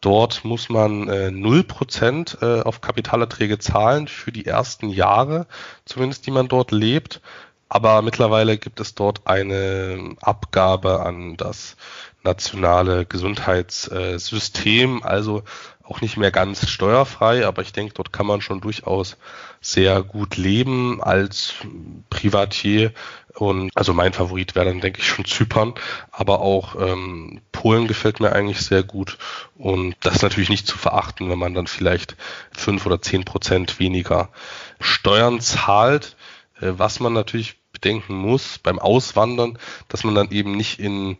Dort muss man äh, 0% äh, auf Kapitalerträge zahlen für die ersten Jahre, zumindest die man dort lebt. Aber mittlerweile gibt es dort eine Abgabe an das nationale Gesundheitssystem, also auch nicht mehr ganz steuerfrei, aber ich denke, dort kann man schon durchaus sehr gut leben als Privatier. Und also mein Favorit wäre dann, denke ich, schon Zypern, aber auch ähm, Polen gefällt mir eigentlich sehr gut. Und das ist natürlich nicht zu verachten, wenn man dann vielleicht fünf oder zehn Prozent weniger Steuern zahlt. Äh, was man natürlich bedenken muss beim Auswandern, dass man dann eben nicht in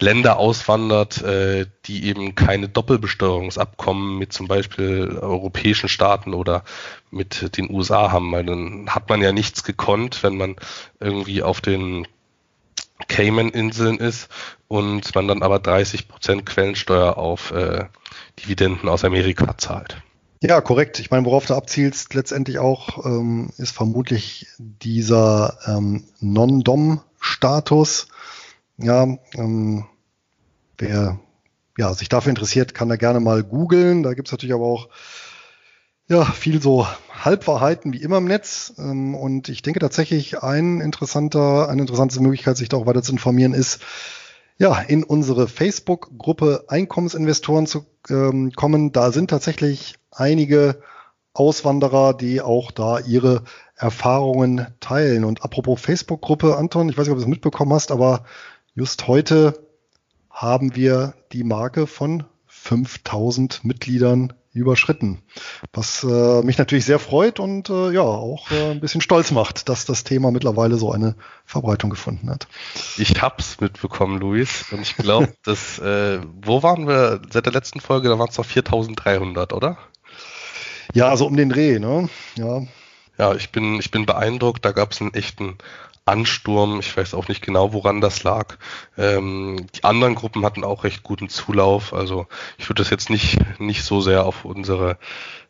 Länder auswandert, äh, die eben keine Doppelbesteuerungsabkommen mit zum Beispiel europäischen Staaten oder mit den USA haben, weil dann hat man ja nichts gekonnt, wenn man irgendwie auf den Cayman-Inseln ist und man dann aber 30 Prozent Quellensteuer auf äh, Dividenden aus Amerika zahlt. Ja, korrekt. Ich meine, worauf du abzielst letztendlich auch, ähm, ist vermutlich dieser ähm, Non-Dom-Status, ja, ähm, wer ja, sich dafür interessiert, kann da gerne mal googeln. Da gibt's natürlich aber auch ja, viel so Halbwahrheiten wie immer im Netz. Ähm, und ich denke tatsächlich, ein interessanter, eine interessante Möglichkeit, sich da auch weiter zu informieren, ist, ja, in unsere Facebook-Gruppe Einkommensinvestoren zu ähm, kommen. Da sind tatsächlich einige Auswanderer, die auch da ihre Erfahrungen teilen. Und apropos Facebook-Gruppe, Anton, ich weiß nicht, ob du es mitbekommen hast, aber just heute haben wir die Marke von 5000 Mitgliedern überschritten. Was äh, mich natürlich sehr freut und äh, ja auch äh, ein bisschen stolz macht, dass das Thema mittlerweile so eine Verbreitung gefunden hat. Ich hab's mitbekommen, Luis, und ich glaube, dass äh, wo waren wir seit der letzten Folge? Da waren es noch 4300, oder? Ja, also um den Dreh, ne? Ja. Ja, ich bin, ich bin beeindruckt. Da gab es einen echten Ansturm. Ich weiß auch nicht genau, woran das lag. Ähm, die anderen Gruppen hatten auch recht guten Zulauf. Also ich würde das jetzt nicht, nicht so sehr auf unsere,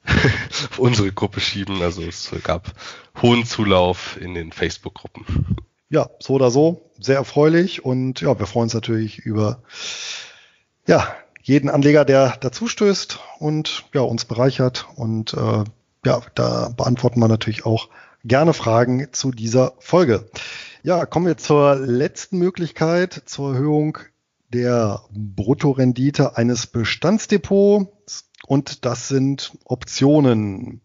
auf unsere Gruppe schieben. Also es gab hohen Zulauf in den Facebook-Gruppen. Ja, so oder so. Sehr erfreulich. Und ja, wir freuen uns natürlich über, ja, jeden Anleger, der dazustößt und ja, uns bereichert. Und äh, ja, da beantworten wir natürlich auch gerne Fragen zu dieser Folge. Ja, kommen wir zur letzten Möglichkeit zur Erhöhung der Bruttorendite eines Bestandsdepots und das sind Optionen.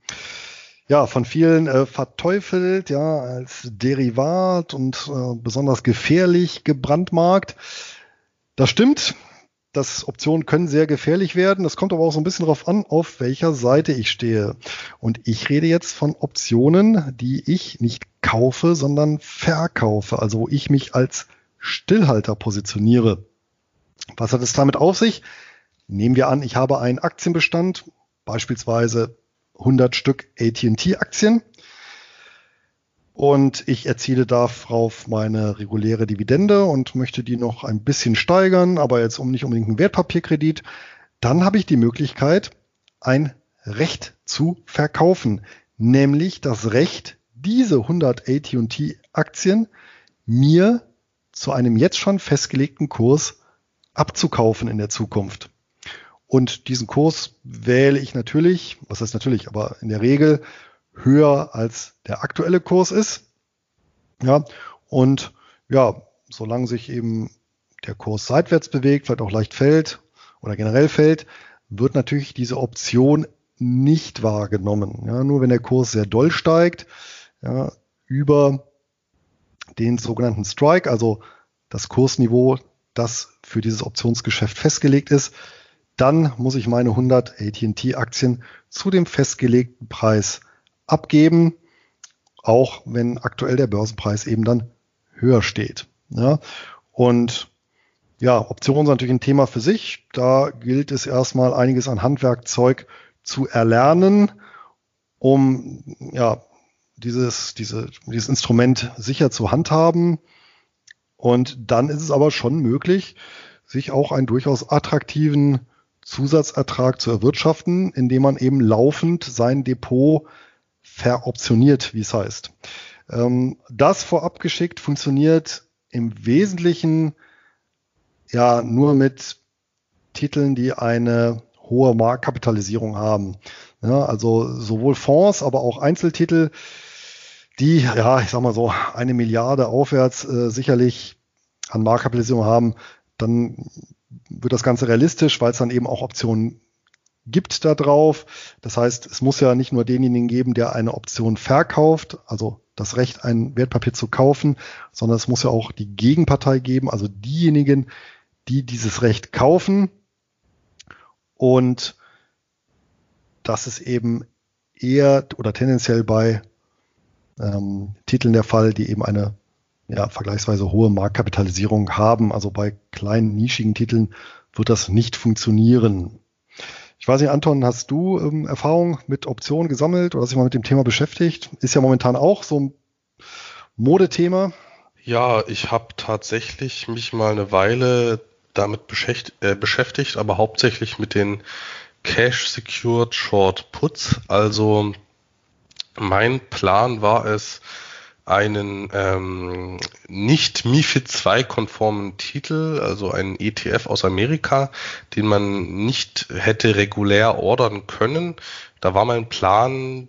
Ja, von vielen äh, verteufelt, ja, als Derivat und äh, besonders gefährlich gebrandmarkt. Das stimmt, dass Optionen können sehr gefährlich werden. Das kommt aber auch so ein bisschen darauf an, auf welcher Seite ich stehe. Und ich rede jetzt von Optionen, die ich nicht kaufe, sondern verkaufe. Also wo ich mich als Stillhalter positioniere. Was hat es damit auf sich? Nehmen wir an, ich habe einen Aktienbestand, beispielsweise 100 Stück AT&T-Aktien und ich erziele darauf meine reguläre Dividende und möchte die noch ein bisschen steigern, aber jetzt um nicht unbedingt einen Wertpapierkredit, dann habe ich die Möglichkeit, ein Recht zu verkaufen, nämlich das Recht, diese 100 AT&T Aktien mir zu einem jetzt schon festgelegten Kurs abzukaufen in der Zukunft. Und diesen Kurs wähle ich natürlich, was heißt natürlich, aber in der Regel höher als der aktuelle Kurs ist. Ja, und ja, solange sich eben der Kurs seitwärts bewegt, vielleicht auch leicht fällt oder generell fällt, wird natürlich diese Option nicht wahrgenommen. Ja, nur wenn der Kurs sehr doll steigt, ja, über den sogenannten Strike, also das Kursniveau, das für dieses Optionsgeschäft festgelegt ist, dann muss ich meine 100 AT&T Aktien zu dem festgelegten Preis abgeben, auch wenn aktuell der Börsenpreis eben dann höher steht. Ja, und ja, Optionen sind natürlich ein Thema für sich. Da gilt es erstmal einiges an Handwerkzeug zu erlernen, um ja, dieses, diese, dieses Instrument sicher zu handhaben. Und dann ist es aber schon möglich, sich auch einen durchaus attraktiven Zusatzertrag zu erwirtschaften, indem man eben laufend sein Depot veroptioniert, wie es heißt. Ähm, das vorab geschickt funktioniert im Wesentlichen ja nur mit Titeln, die eine hohe Marktkapitalisierung haben. Ja, also sowohl Fonds, aber auch Einzeltitel, die, ja, ich sag mal so, eine Milliarde aufwärts äh, sicherlich an Marktkapitalisierung haben, dann wird das Ganze realistisch, weil es dann eben auch Optionen gibt da drauf. Das heißt, es muss ja nicht nur denjenigen geben, der eine Option verkauft, also das Recht, ein Wertpapier zu kaufen, sondern es muss ja auch die Gegenpartei geben, also diejenigen, die dieses Recht kaufen. Und das ist eben eher oder tendenziell bei ähm, Titeln der Fall, die eben eine ja, vergleichsweise hohe Marktkapitalisierung haben. Also bei kleinen, nischigen Titeln wird das nicht funktionieren. Ich weiß nicht, Anton, hast du ähm, Erfahrung mit Optionen gesammelt oder hast dich mal mit dem Thema beschäftigt? Ist ja momentan auch so ein Modethema. Ja, ich habe tatsächlich mich mal eine Weile damit beschäftigt, äh, beschäftigt, aber hauptsächlich mit den Cash Secured Short Puts. Also mein Plan war es, einen ähm, nicht MIFID 2 konformen Titel, also einen ETF aus Amerika, den man nicht hätte regulär ordern können. Da war mein Plan,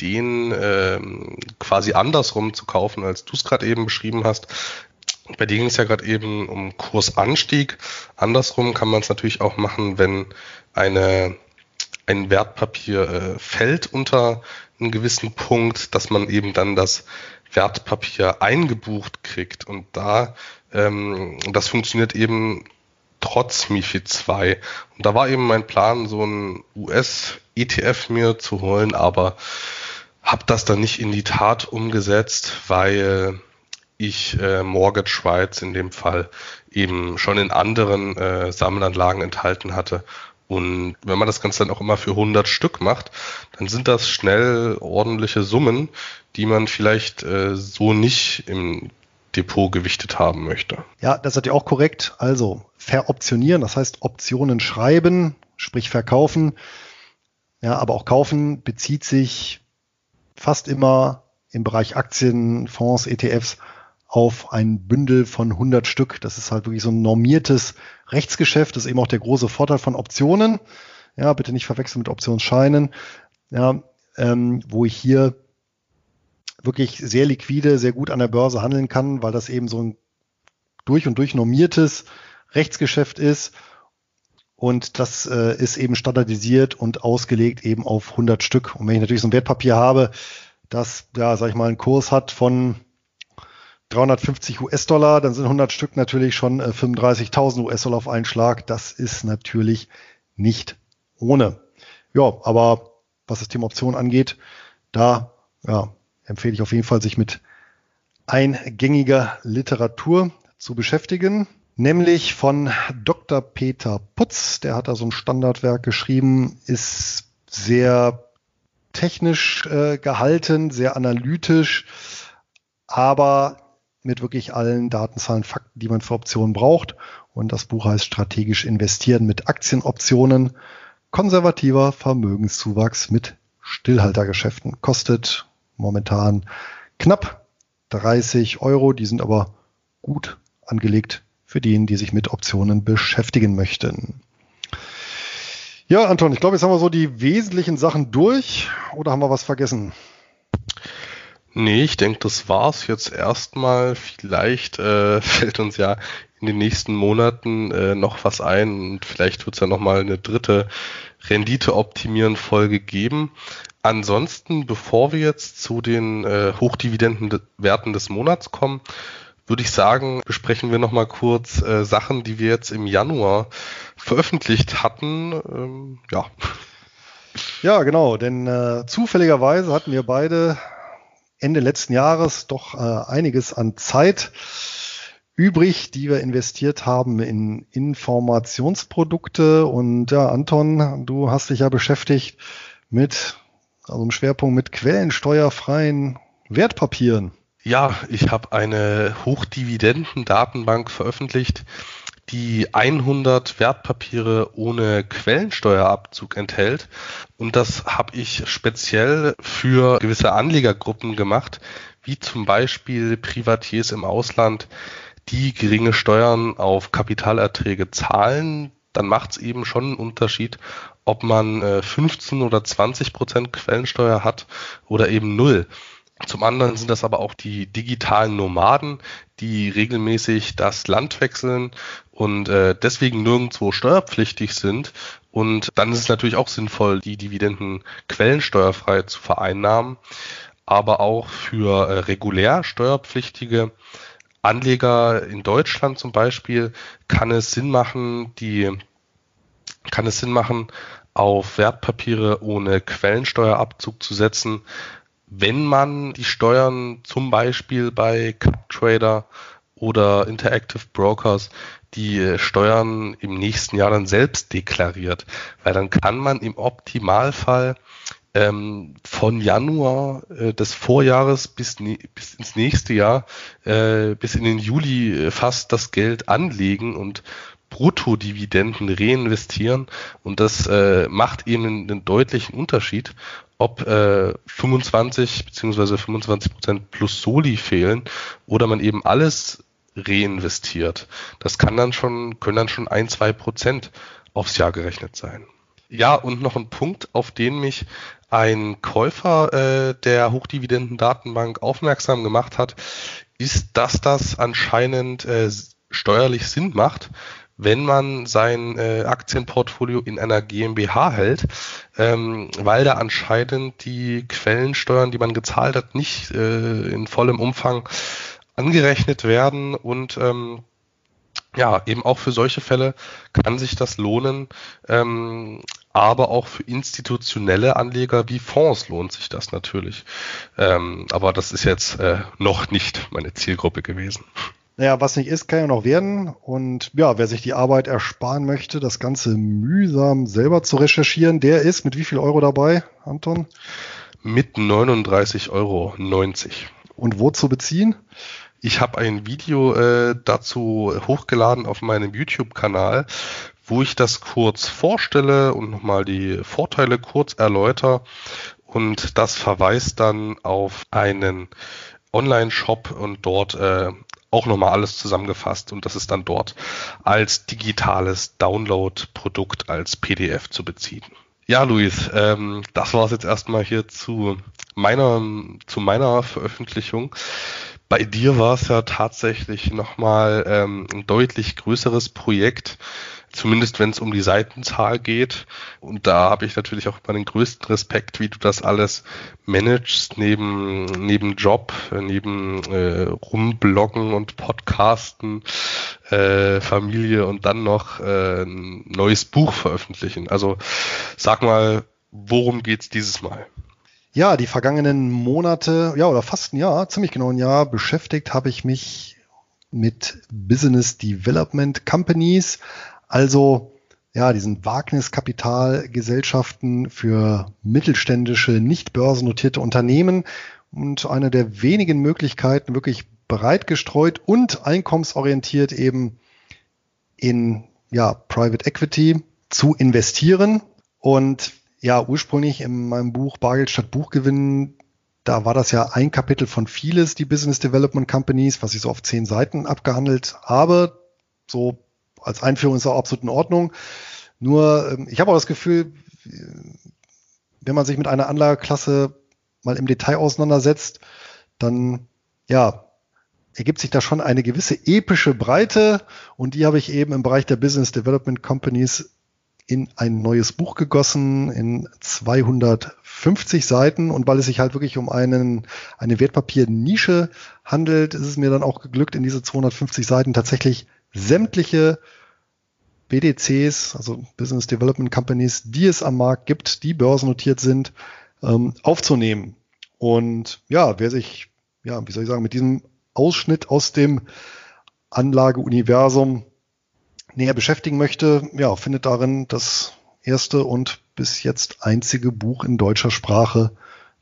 den ähm, quasi andersrum zu kaufen, als du es gerade eben beschrieben hast. Bei denen ist ja gerade eben um Kursanstieg, Andersrum kann man es natürlich auch machen, wenn eine, ein Wertpapier äh, fällt unter einen gewissen Punkt, dass man eben dann das Wertpapier eingebucht kriegt. Und da, ähm, das funktioniert eben trotz MIFID 2. Und da war eben mein Plan, so ein US-ETF mir zu holen, aber habe das dann nicht in die Tat umgesetzt, weil ich äh, Mortgage Schweiz in dem Fall eben schon in anderen äh, Sammelanlagen enthalten hatte. Und wenn man das Ganze dann auch immer für 100 Stück macht, dann sind das schnell ordentliche Summen, die man vielleicht äh, so nicht im Depot gewichtet haben möchte. Ja, das ist ja auch korrekt. Also veroptionieren, das heißt Optionen schreiben, sprich verkaufen. Ja, aber auch kaufen bezieht sich fast immer im Bereich Aktien, Fonds, ETFs auf ein Bündel von 100 Stück. Das ist halt wirklich so ein normiertes Rechtsgeschäft. Das ist eben auch der große Vorteil von Optionen. Ja, bitte nicht verwechseln mit Optionsscheinen. Ja, ähm, wo ich hier wirklich sehr liquide, sehr gut an der Börse handeln kann, weil das eben so ein durch und durch normiertes Rechtsgeschäft ist. Und das äh, ist eben standardisiert und ausgelegt eben auf 100 Stück. Und wenn ich natürlich so ein Wertpapier habe, das, ja, sag ich mal, einen Kurs hat von 350 US-Dollar, dann sind 100 Stück natürlich schon 35.000 äh, US-Dollar auf einen Schlag. Das ist natürlich nicht ohne. Ja, aber was das Thema Optionen angeht, da ja, empfehle ich auf jeden Fall, sich mit eingängiger Literatur zu beschäftigen, nämlich von Dr. Peter Putz. Der hat da so ein Standardwerk geschrieben, ist sehr technisch äh, gehalten, sehr analytisch, aber mit wirklich allen Datenzahlen, Fakten, die man für Optionen braucht. Und das Buch heißt Strategisch investieren mit Aktienoptionen. Konservativer Vermögenszuwachs mit Stillhaltergeschäften. Kostet momentan knapp 30 Euro. Die sind aber gut angelegt für diejenigen, die sich mit Optionen beschäftigen möchten. Ja, Anton, ich glaube, jetzt haben wir so die wesentlichen Sachen durch oder haben wir was vergessen? Nee, ich denke, das war's jetzt erstmal. Vielleicht äh, fällt uns ja in den nächsten Monaten äh, noch was ein und vielleicht wird es ja nochmal eine dritte Rendite-Optimieren-Folge geben. Ansonsten, bevor wir jetzt zu den äh, Hochdividendenwerten des Monats kommen, würde ich sagen, besprechen wir nochmal kurz äh, Sachen, die wir jetzt im Januar veröffentlicht hatten. Ähm, ja. Ja, genau, denn äh, zufälligerweise hatten wir beide Ende letzten Jahres doch äh, einiges an Zeit übrig, die wir investiert haben in Informationsprodukte. Und ja, Anton, du hast dich ja beschäftigt mit, also im Schwerpunkt mit quellensteuerfreien Wertpapieren. Ja, ich habe eine Hochdividenden-Datenbank veröffentlicht, die 100 Wertpapiere ohne Quellensteuerabzug enthält. Und das habe ich speziell für gewisse Anlegergruppen gemacht, wie zum Beispiel Privatiers im Ausland, die geringe Steuern auf Kapitalerträge zahlen. Dann macht es eben schon einen Unterschied, ob man 15 äh, oder 20 Prozent Quellensteuer hat oder eben null. Zum anderen sind das aber auch die digitalen Nomaden, die regelmäßig das Land wechseln und äh, deswegen nirgendwo steuerpflichtig sind. Und dann ist es natürlich auch sinnvoll, die Dividenden quellensteuerfrei zu vereinnahmen. Aber auch für äh, regulär steuerpflichtige Anleger in Deutschland zum Beispiel kann es Sinn machen, die kann es Sinn machen, auf Wertpapiere ohne Quellensteuerabzug zu setzen, wenn man die Steuern zum Beispiel bei CupTrader oder Interactive Brokers die äh, Steuern im nächsten Jahr dann selbst deklariert, weil dann kann man im Optimalfall ähm, von Januar äh, des Vorjahres bis, bis ins nächste Jahr, äh, bis in den Juli äh, fast das Geld anlegen und Bruttodividenden reinvestieren und das äh, macht eben einen deutlichen Unterschied, ob äh, 25 bzw. 25 Prozent plus Soli fehlen oder man eben alles reinvestiert. Das kann dann schon, können dann schon ein, zwei Prozent aufs Jahr gerechnet sein. Ja, und noch ein Punkt, auf den mich ein Käufer äh, der Hochdividenden-Datenbank aufmerksam gemacht hat, ist, dass das anscheinend äh, steuerlich Sinn macht, wenn man sein äh, Aktienportfolio in einer GmbH hält, ähm, weil da anscheinend die Quellensteuern, die man gezahlt hat, nicht äh, in vollem Umfang angerechnet werden und ähm, ja, eben auch für solche Fälle kann sich das lohnen, ähm, aber auch für institutionelle Anleger wie Fonds lohnt sich das natürlich. Ähm, aber das ist jetzt äh, noch nicht meine Zielgruppe gewesen. Naja, was nicht ist, kann ja noch werden. Und ja, wer sich die Arbeit ersparen möchte, das Ganze mühsam selber zu recherchieren, der ist mit wie viel Euro dabei, Anton? Mit 39,90 Euro. Und wo zu beziehen? Ich habe ein Video äh, dazu hochgeladen auf meinem YouTube-Kanal, wo ich das kurz vorstelle und nochmal die Vorteile kurz erläuter. Und das verweist dann auf einen Online-Shop und dort äh, auch nochmal alles zusammengefasst und das ist dann dort als digitales Download-Produkt als PDF zu beziehen. Ja, Luis, ähm, das war es jetzt erstmal hier zu meiner, zu meiner Veröffentlichung. Bei dir war es ja tatsächlich nochmal ähm, ein deutlich größeres Projekt, zumindest wenn es um die Seitenzahl geht. Und da habe ich natürlich auch immer den größten Respekt, wie du das alles managst, neben, neben Job, neben äh, Rumbloggen und Podcasten, äh, Familie und dann noch äh, ein neues Buch veröffentlichen. Also sag mal, worum geht's dieses Mal? Ja, die vergangenen Monate, ja, oder fast ein Jahr, ziemlich genau ein Jahr beschäftigt habe ich mich mit Business Development Companies, also ja, diesen Wagniskapitalgesellschaften für mittelständische, nicht börsennotierte Unternehmen und eine der wenigen Möglichkeiten, wirklich breit gestreut und einkommensorientiert eben in ja, Private Equity zu investieren. Und ja, ursprünglich in meinem Buch Bargeld statt Buchgewinn, da war das ja ein Kapitel von vieles, die Business Development Companies, was ich so auf zehn Seiten abgehandelt habe. So als Einführung ist auch absolut in Ordnung. Nur, ähm, ich habe auch das Gefühl, wenn man sich mit einer Anlageklasse mal im Detail auseinandersetzt, dann, ja, ergibt sich da schon eine gewisse epische Breite und die habe ich eben im Bereich der Business Development Companies in ein neues Buch gegossen, in 250 Seiten. Und weil es sich halt wirklich um einen, eine Wertpapiernische handelt, ist es mir dann auch geglückt, in diese 250 Seiten tatsächlich sämtliche BDCs, also Business Development Companies, die es am Markt gibt, die börsennotiert sind, ähm, aufzunehmen. Und ja, wer sich, ja, wie soll ich sagen, mit diesem Ausschnitt aus dem Anlageuniversum näher beschäftigen möchte, ja, findet darin das erste und bis jetzt einzige Buch in deutscher Sprache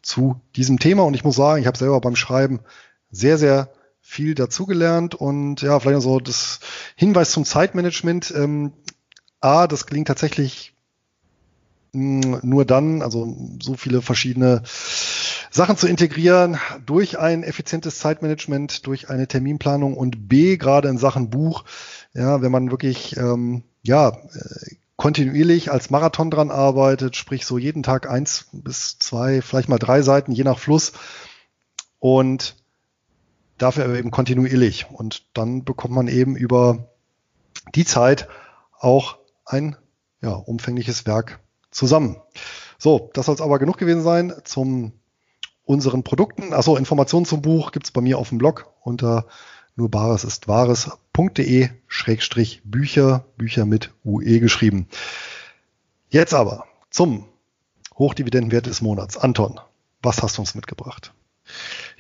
zu diesem Thema. Und ich muss sagen, ich habe selber beim Schreiben sehr, sehr viel dazugelernt und ja, vielleicht noch so das Hinweis zum Zeitmanagement. Ähm, A, das gelingt tatsächlich mh, hm, nur dann, also so viele verschiedene Sachen zu integrieren durch ein effizientes Zeitmanagement, durch eine Terminplanung und B, gerade in Sachen Buch, ja, wenn man wirklich ähm, ja äh, kontinuierlich als Marathon dran arbeitet, sprich so jeden Tag eins bis zwei, vielleicht mal drei Seiten, je nach Fluss und dafür eben kontinuierlich und dann bekommt man eben über die Zeit auch ein ja, umfängliches Werk zusammen. So, das soll es aber genug gewesen sein zum unseren Produkten. Achso, Informationen zum Buch gibt's bei mir auf dem Blog unter nur Bares ist Wahres.de Schrägstrich Bücher, Bücher mit UE geschrieben. Jetzt aber zum Hochdividendenwert des Monats. Anton, was hast du uns mitgebracht?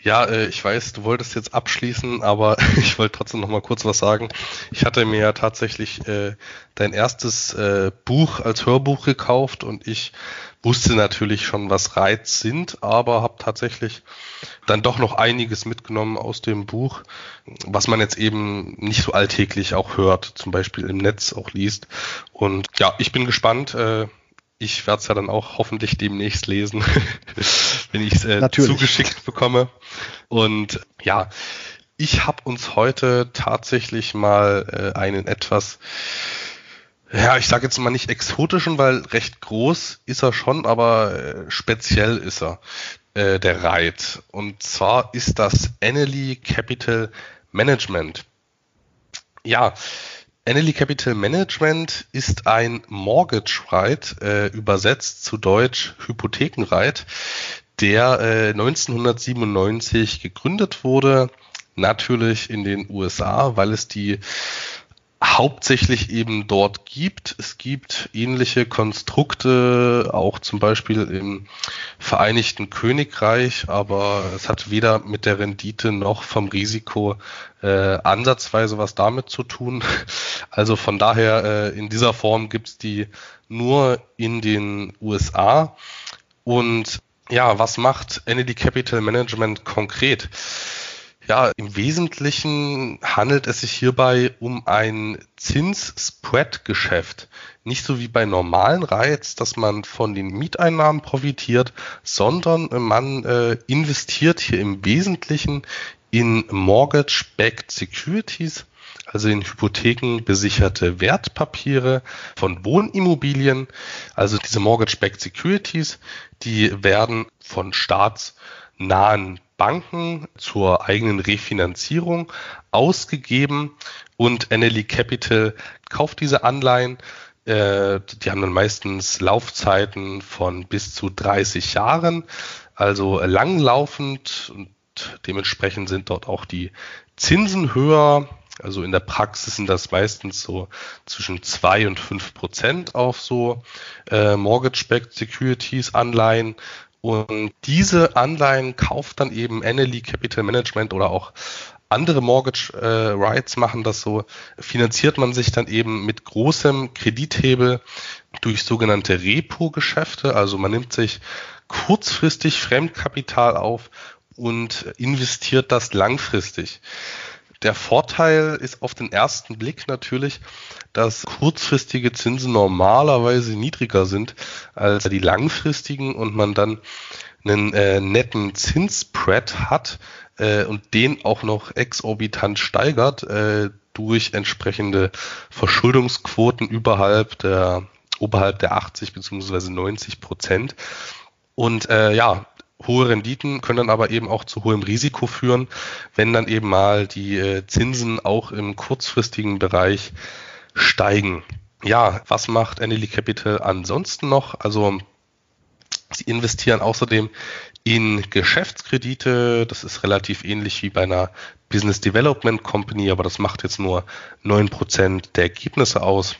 Ja, äh, ich weiß, du wolltest jetzt abschließen, aber ich wollte trotzdem noch mal kurz was sagen. Ich hatte mir ja tatsächlich äh, dein erstes äh, Buch als Hörbuch gekauft und ich wusste natürlich schon, was Reiz sind, aber habe tatsächlich dann doch noch einiges mitgenommen aus dem Buch, was man jetzt eben nicht so alltäglich auch hört, zum Beispiel im Netz auch liest. Und ja, ich bin gespannt. Äh, ich werde es ja dann auch hoffentlich demnächst lesen, wenn ich es äh, zugeschickt bekomme. Und ja, ich habe uns heute tatsächlich mal äh, einen etwas ja, ich sage jetzt mal nicht exotischen, weil recht groß ist er schon, aber äh, speziell ist er, äh, der Reit. Und zwar ist das Annaly Capital Management. Ja, Annaly Capital Management ist ein Mortgage Right, äh, übersetzt zu Deutsch Hypothekenreit, der äh, 1997 gegründet wurde, natürlich in den USA, weil es die hauptsächlich eben dort gibt. Es gibt ähnliche Konstrukte, auch zum Beispiel im Vereinigten Königreich, aber es hat weder mit der Rendite noch vom Risiko äh, ansatzweise was damit zu tun. Also von daher äh, in dieser Form gibt's die nur in den USA. Und ja, was macht Entity Capital Management konkret? Ja, im Wesentlichen handelt es sich hierbei um ein Zins-Spread-Geschäft. Nicht so wie bei normalen Reiz, dass man von den Mieteinnahmen profitiert, sondern man äh, investiert hier im Wesentlichen in Mortgage-Backed Securities, also in Hypotheken besicherte Wertpapiere von Wohnimmobilien. Also diese Mortgage-Backed Securities, die werden von staatsnahen Banken zur eigenen Refinanzierung ausgegeben und NLE Capital kauft diese Anleihen. Äh, die haben dann meistens Laufzeiten von bis zu 30 Jahren, also langlaufend und dementsprechend sind dort auch die Zinsen höher. Also in der Praxis sind das meistens so zwischen zwei und fünf Prozent auf so äh, Mortgage-Backed Securities Anleihen. Und diese Anleihen kauft dann eben Annaly Capital Management oder auch andere Mortgage äh, Rights machen das so, finanziert man sich dann eben mit großem Kredithebel durch sogenannte Repo-Geschäfte. Also man nimmt sich kurzfristig Fremdkapital auf und investiert das langfristig. Der Vorteil ist auf den ersten Blick natürlich, dass kurzfristige Zinsen normalerweise niedriger sind als die langfristigen und man dann einen äh, netten Zinsspread hat äh, und den auch noch exorbitant steigert äh, durch entsprechende Verschuldungsquoten überhalb der oberhalb der 80 bzw. 90 Prozent. Und äh, ja, hohe Renditen können dann aber eben auch zu hohem Risiko führen, wenn dann eben mal die äh, Zinsen auch im kurzfristigen Bereich steigen. Ja, was macht Annaly Capital ansonsten noch? Also sie investieren außerdem in Geschäftskredite. Das ist relativ ähnlich wie bei einer Business Development Company, aber das macht jetzt nur neun Prozent der Ergebnisse aus.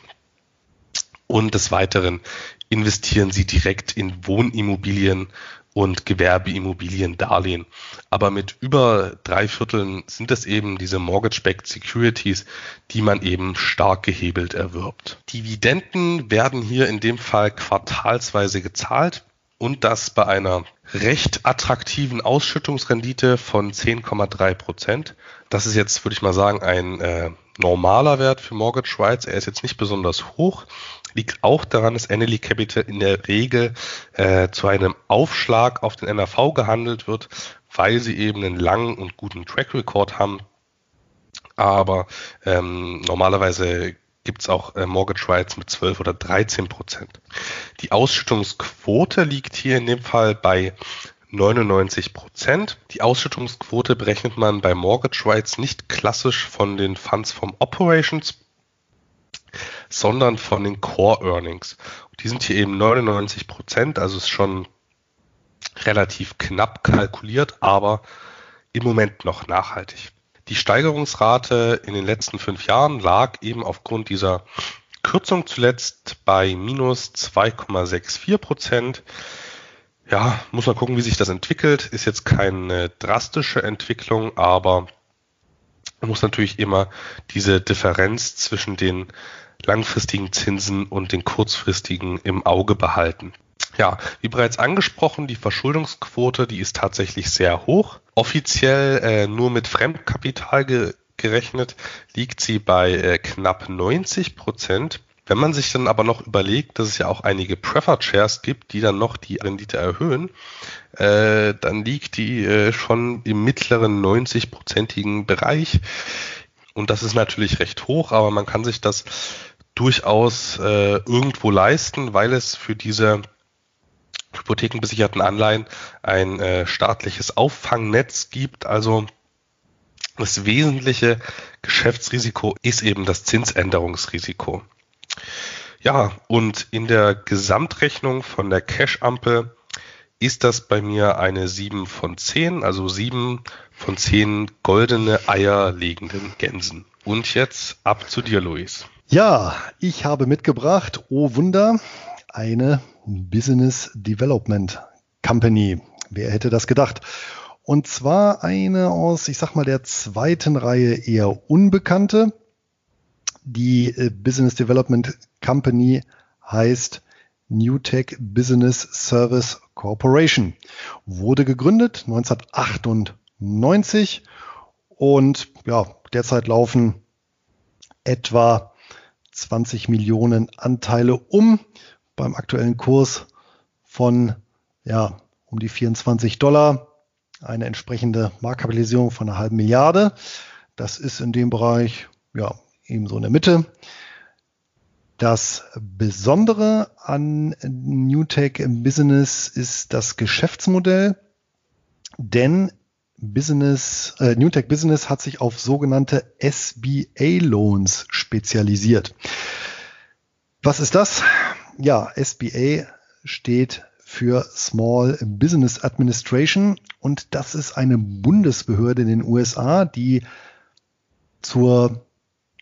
Und des Weiteren investieren sie direkt in Wohnimmobilien und Gewerbeimmobiliendarlehen. Aber mit über drei Vierteln sind es eben diese Mortgage-Backed Securities, die man eben stark gehebelt erwirbt. Dividenden werden hier in dem Fall quartalsweise gezahlt und das bei einer recht attraktiven Ausschüttungsrendite von 10,3 Prozent. Das ist jetzt, würde ich mal sagen, ein äh, normaler Wert für Mortgage Rights. Er ist jetzt nicht besonders hoch, liegt auch daran, dass Annaly Capital in der Regel äh, zu einem Aufschlag auf den NAV gehandelt wird, weil sie eben einen langen und guten Track Record haben. Aber ähm, normalerweise gibt es auch äh, Mortgage Rights mit 12 oder 13 Prozent. Die Ausschüttungsquote liegt hier in dem Fall bei 99 Prozent. Die Ausschüttungsquote berechnet man bei Mortgage Rights nicht klassisch von den Funds vom Operations sondern von den Core Earnings. Und die sind hier eben 99 Prozent, also ist schon relativ knapp kalkuliert, aber im Moment noch nachhaltig. Die Steigerungsrate in den letzten fünf Jahren lag eben aufgrund dieser Kürzung zuletzt bei minus 2,64 Prozent. Ja, muss man gucken, wie sich das entwickelt. Ist jetzt keine drastische Entwicklung, aber man muss natürlich immer diese Differenz zwischen den langfristigen Zinsen und den kurzfristigen im Auge behalten. Ja, wie bereits angesprochen, die Verschuldungsquote, die ist tatsächlich sehr hoch. Offiziell äh, nur mit Fremdkapital ge gerechnet liegt sie bei äh, knapp 90 Prozent. Wenn man sich dann aber noch überlegt, dass es ja auch einige Preferred Shares gibt, die dann noch die Rendite erhöhen, äh, dann liegt die äh, schon im mittleren 90-prozentigen Bereich. Und das ist natürlich recht hoch, aber man kann sich das durchaus äh, irgendwo leisten, weil es für diese hypothekenbesicherten Anleihen ein äh, staatliches Auffangnetz gibt. Also Das wesentliche Geschäftsrisiko ist eben das Zinsänderungsrisiko. Ja, und in der Gesamtrechnung von der Cash-Ampel ist das bei mir eine 7 von 10, also 7 von 10 goldene Eier legenden Gänsen. Und jetzt ab zu dir, Luis. Ja, ich habe mitgebracht, oh Wunder, eine Business Development Company. Wer hätte das gedacht? Und zwar eine aus, ich sag mal, der zweiten Reihe eher unbekannte. Die äh, Business Development Company heißt Newtech Business Service Corporation. Wurde gegründet 1998 und ja, derzeit laufen etwa 20 Millionen Anteile um beim aktuellen Kurs von ja, um die 24 Dollar. Eine entsprechende Marktkapitalisierung von einer halben Milliarde. Das ist in dem Bereich ja ebenso in der Mitte. Das Besondere an Newtech im Business ist das Geschäftsmodell, denn Business, äh, Newtech Business hat sich auf sogenannte SBA Loans spezialisiert. Was ist das? Ja, SBA steht für Small Business Administration und das ist eine Bundesbehörde in den USA, die zur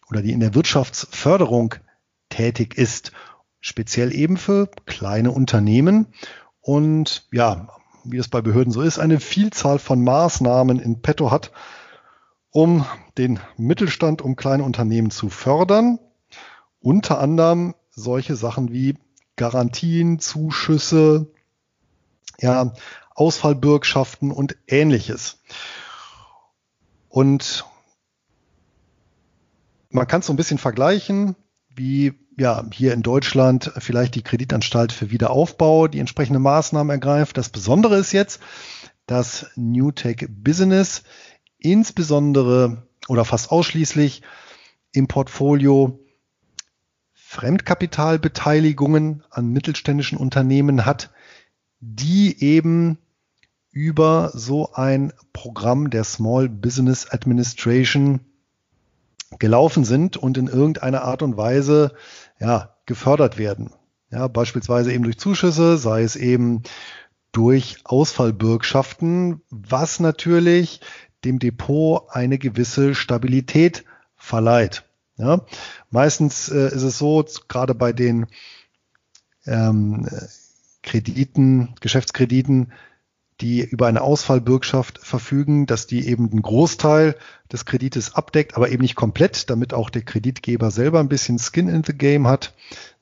oder die in der Wirtschaftsförderung tätig ist, speziell eben für kleine Unternehmen und ja, wie es bei Behörden so ist, eine Vielzahl von Maßnahmen in petto hat, um den Mittelstand, um kleine Unternehmen zu fördern. Unter anderem solche Sachen wie Garantien, Zuschüsse, ja, Ausfallbürgschaften und ähnliches. Und man kann es so ein bisschen vergleichen, wie ja, hier in Deutschland vielleicht die Kreditanstalt für Wiederaufbau die entsprechende Maßnahmen ergreift. Das Besondere ist jetzt, dass Newtech Business insbesondere oder fast ausschließlich im Portfolio Fremdkapitalbeteiligungen an mittelständischen Unternehmen hat, die eben über so ein Programm der Small Business Administration gelaufen sind und in irgendeiner Art und Weise ja, gefördert werden. Ja, beispielsweise eben durch Zuschüsse, sei es eben durch Ausfallbürgschaften, was natürlich dem Depot eine gewisse Stabilität verleiht. Ja, meistens äh, ist es so, gerade bei den ähm, Krediten, Geschäftskrediten, die über eine Ausfallbürgschaft verfügen, dass die eben einen Großteil des Kredites abdeckt, aber eben nicht komplett, damit auch der Kreditgeber selber ein bisschen Skin in the Game hat.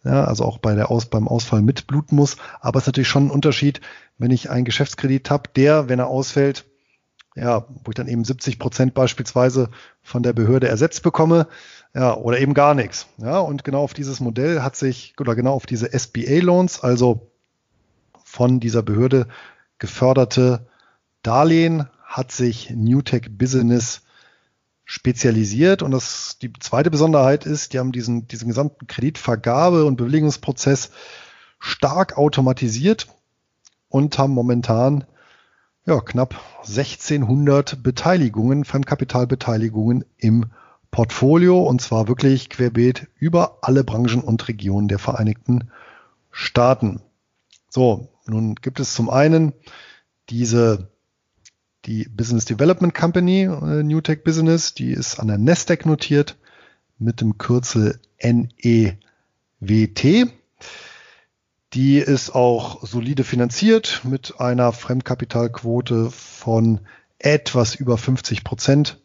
Ja, also auch bei der Aus, beim Ausfall mitbluten muss. Aber es ist natürlich schon ein Unterschied, wenn ich einen Geschäftskredit habe, der, wenn er ausfällt, ja, wo ich dann eben 70 Prozent beispielsweise von der Behörde ersetzt bekomme, ja, oder eben gar nichts. Ja, und genau auf dieses Modell hat sich, oder genau auf diese SBA-Loans, also von dieser Behörde geförderte Darlehen hat sich Newtech Business spezialisiert. Und das, die zweite Besonderheit ist, die haben diesen, diesen gesamten Kreditvergabe- und Bewilligungsprozess stark automatisiert und haben momentan ja, knapp 1600 Beteiligungen, Fremdkapitalbeteiligungen im Portfolio und zwar wirklich querbeet über alle Branchen und Regionen der Vereinigten Staaten. So, nun gibt es zum einen diese die Business Development Company, äh, New Tech Business, die ist an der Nasdaq notiert mit dem Kürzel NEWT. Die ist auch solide finanziert mit einer Fremdkapitalquote von etwas über 50 Prozent.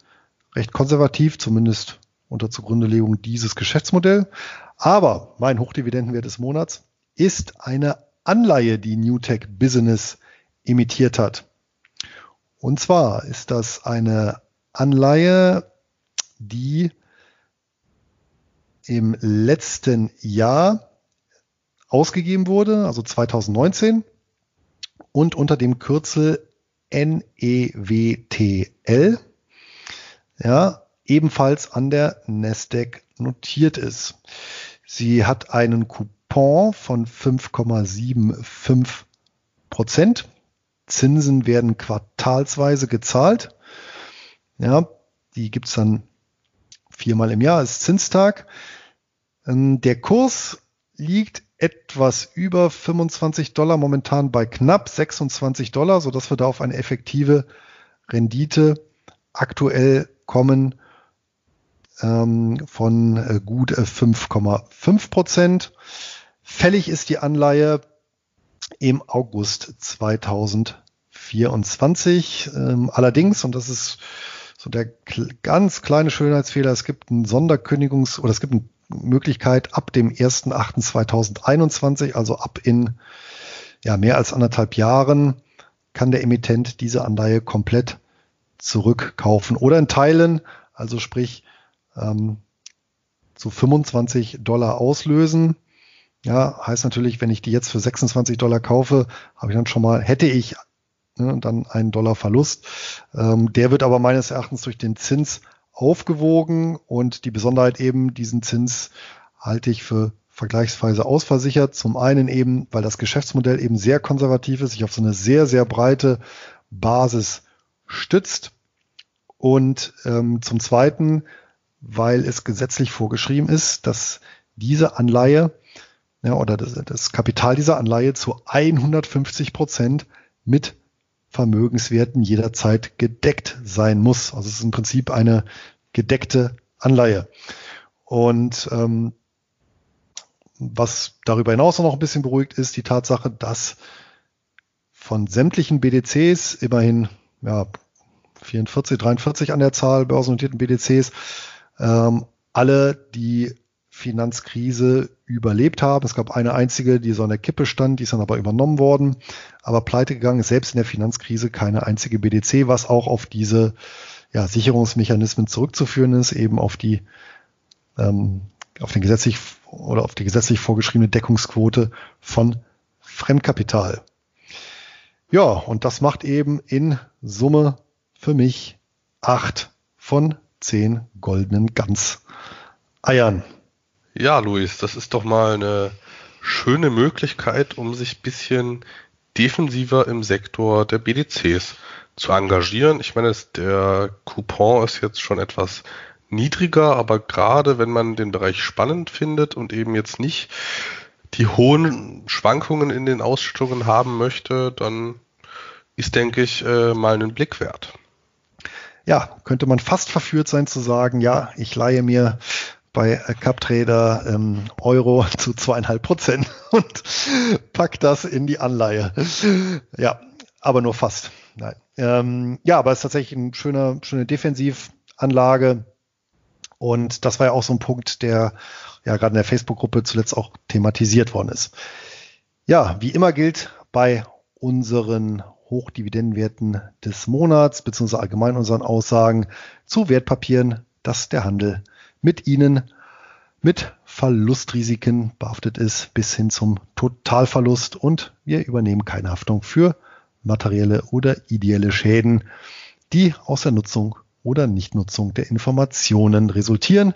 Recht konservativ, zumindest unter Zugrundelegung dieses Geschäftsmodell. Aber mein Hochdividendenwert des Monats ist eine Anleihe, die Newtech Business imitiert hat. Und zwar ist das eine Anleihe, die im letzten Jahr ausgegeben wurde, also 2019, und unter dem Kürzel NEWTL, ja, ebenfalls an der Nasdaq notiert ist. Sie hat einen Coupon von 5,75 Prozent. Zinsen werden quartalsweise gezahlt. Ja, Die gibt's dann viermal im Jahr, ist Zinstag. Ähm, der Kurs liegt etwas über 25 Dollar, momentan bei knapp 26 Dollar, sodass wir da auf eine effektive Rendite aktuell kommen ähm, von äh, gut 5,5 äh, Prozent. Fällig ist die Anleihe im August 2024. Ähm, allerdings, und das ist so der ganz kleine Schönheitsfehler, es gibt einen Sonderkündigungs- oder es gibt eine Möglichkeit ab dem 1.8.2021, also ab in ja, mehr als anderthalb Jahren, kann der Emittent diese Anleihe komplett zurückkaufen oder in Teilen, also sprich ähm, zu 25 Dollar auslösen. Ja, heißt natürlich, wenn ich die jetzt für 26 Dollar kaufe, habe ich dann schon mal, hätte ich ne, dann einen Dollar Verlust. Ähm, der wird aber meines Erachtens durch den Zins aufgewogen und die Besonderheit eben, diesen Zins halte ich für vergleichsweise ausversichert. Zum einen eben, weil das Geschäftsmodell eben sehr konservativ ist, sich auf so eine sehr, sehr breite Basis stützt. Und ähm, zum Zweiten, weil es gesetzlich vorgeschrieben ist, dass diese Anleihe ja, oder das, das Kapital dieser Anleihe zu 150 Prozent mit Vermögenswerten jederzeit gedeckt sein muss. Also es ist im Prinzip eine gedeckte Anleihe. Und ähm, was darüber hinaus noch ein bisschen beruhigt ist, die Tatsache, dass von sämtlichen BDCs, immerhin ja, 44, 43 an der Zahl börsennotierten BDCs, ähm, alle die Finanzkrise überlebt haben. Es gab eine einzige, die so an der Kippe stand, die ist dann aber übernommen worden, aber pleite gegangen ist selbst in der Finanzkrise keine einzige BDC, was auch auf diese ja, Sicherungsmechanismen zurückzuführen ist, eben auf die ähm, auf den gesetzlich oder auf die gesetzlich vorgeschriebene Deckungsquote von Fremdkapital. Ja, und das macht eben in Summe für mich acht von zehn goldenen Gans-Eiern. Ja, Luis, das ist doch mal eine schöne Möglichkeit, um sich bisschen defensiver im Sektor der BDCs zu engagieren. Ich meine, der Coupon ist jetzt schon etwas niedriger, aber gerade wenn man den Bereich spannend findet und eben jetzt nicht die hohen Schwankungen in den Ausschüttungen haben möchte, dann ist, denke ich, äh, mal einen Blick wert. Ja, könnte man fast verführt sein zu sagen, ja, ich leihe mir bei CupTrader ähm, Euro zu zweieinhalb Prozent und pack das in die Anleihe. Ja, aber nur fast. Nein. Ähm, ja, aber es ist tatsächlich eine schöne, schöne Defensivanlage. Und das war ja auch so ein Punkt, der ja gerade in der Facebook-Gruppe zuletzt auch thematisiert worden ist. Ja, wie immer gilt bei unseren Hochdividendenwerten des Monats, beziehungsweise allgemein unseren Aussagen zu Wertpapieren, dass der Handel mit ihnen mit Verlustrisiken behaftet ist, bis hin zum Totalverlust und wir übernehmen keine Haftung für materielle oder ideelle Schäden, die aus der Nutzung oder Nichtnutzung der Informationen resultieren.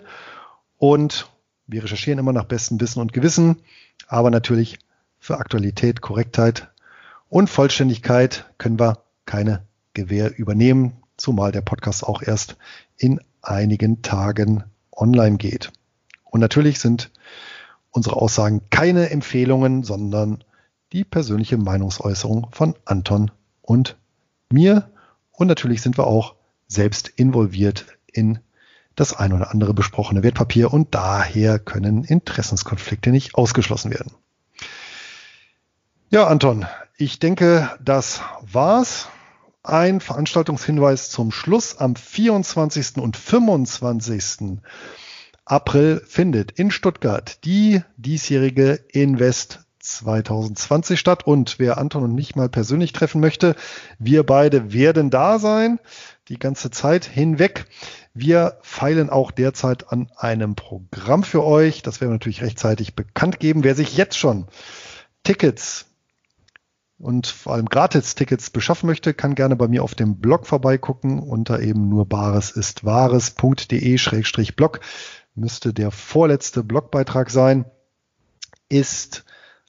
Und wir recherchieren immer nach bestem Wissen und Gewissen, aber natürlich für Aktualität, Korrektheit und Vollständigkeit können wir keine Gewähr übernehmen, zumal der Podcast auch erst in einigen Tagen online geht. Und natürlich sind unsere Aussagen keine Empfehlungen, sondern die persönliche Meinungsäußerung von Anton und mir. Und natürlich sind wir auch selbst involviert in das ein oder andere besprochene Wertpapier und daher können Interessenskonflikte nicht ausgeschlossen werden. Ja, Anton, ich denke, das war's. Ein Veranstaltungshinweis zum Schluss. Am 24. und 25. April findet in Stuttgart die diesjährige Invest 2020 statt. Und wer Anton und mich mal persönlich treffen möchte, wir beide werden da sein, die ganze Zeit hinweg. Wir feilen auch derzeit an einem Programm für euch. Das werden wir natürlich rechtzeitig bekannt geben. Wer sich jetzt schon Tickets und vor allem Gratis-Tickets beschaffen möchte, kann gerne bei mir auf dem Blog vorbeigucken unter eben nur bares ist wahres.de-blog müsste der vorletzte Blogbeitrag sein, ist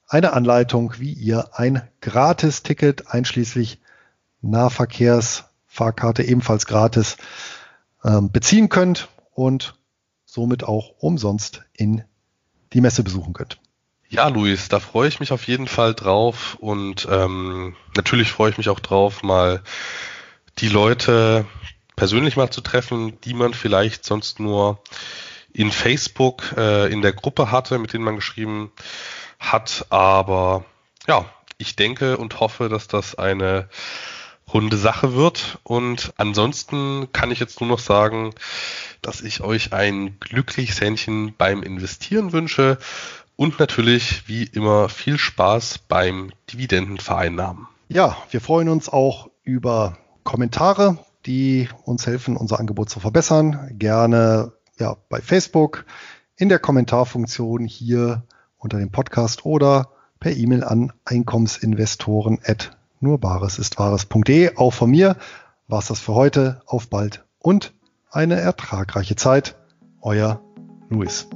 eine Anleitung, wie ihr ein Gratis-Ticket einschließlich Nahverkehrsfahrkarte ebenfalls gratis ähm, beziehen könnt und somit auch umsonst in die Messe besuchen könnt. Ja, Luis, da freue ich mich auf jeden Fall drauf und ähm, natürlich freue ich mich auch drauf, mal die Leute persönlich mal zu treffen, die man vielleicht sonst nur in Facebook äh, in der Gruppe hatte, mit denen man geschrieben hat. Aber ja, ich denke und hoffe, dass das eine runde Sache wird. Und ansonsten kann ich jetzt nur noch sagen, dass ich euch ein glückliches Händchen beim Investieren wünsche und natürlich wie immer viel Spaß beim Dividendenvereinnahmen. Ja, wir freuen uns auch über Kommentare, die uns helfen, unser Angebot zu verbessern. Gerne ja, bei Facebook, in der Kommentarfunktion hier unter dem Podcast oder per E-Mail an Einkommensinvestoren at nurbaresistwahres.de. Auch von mir war es das für heute. Auf bald und eine ertragreiche Zeit. Euer Luis.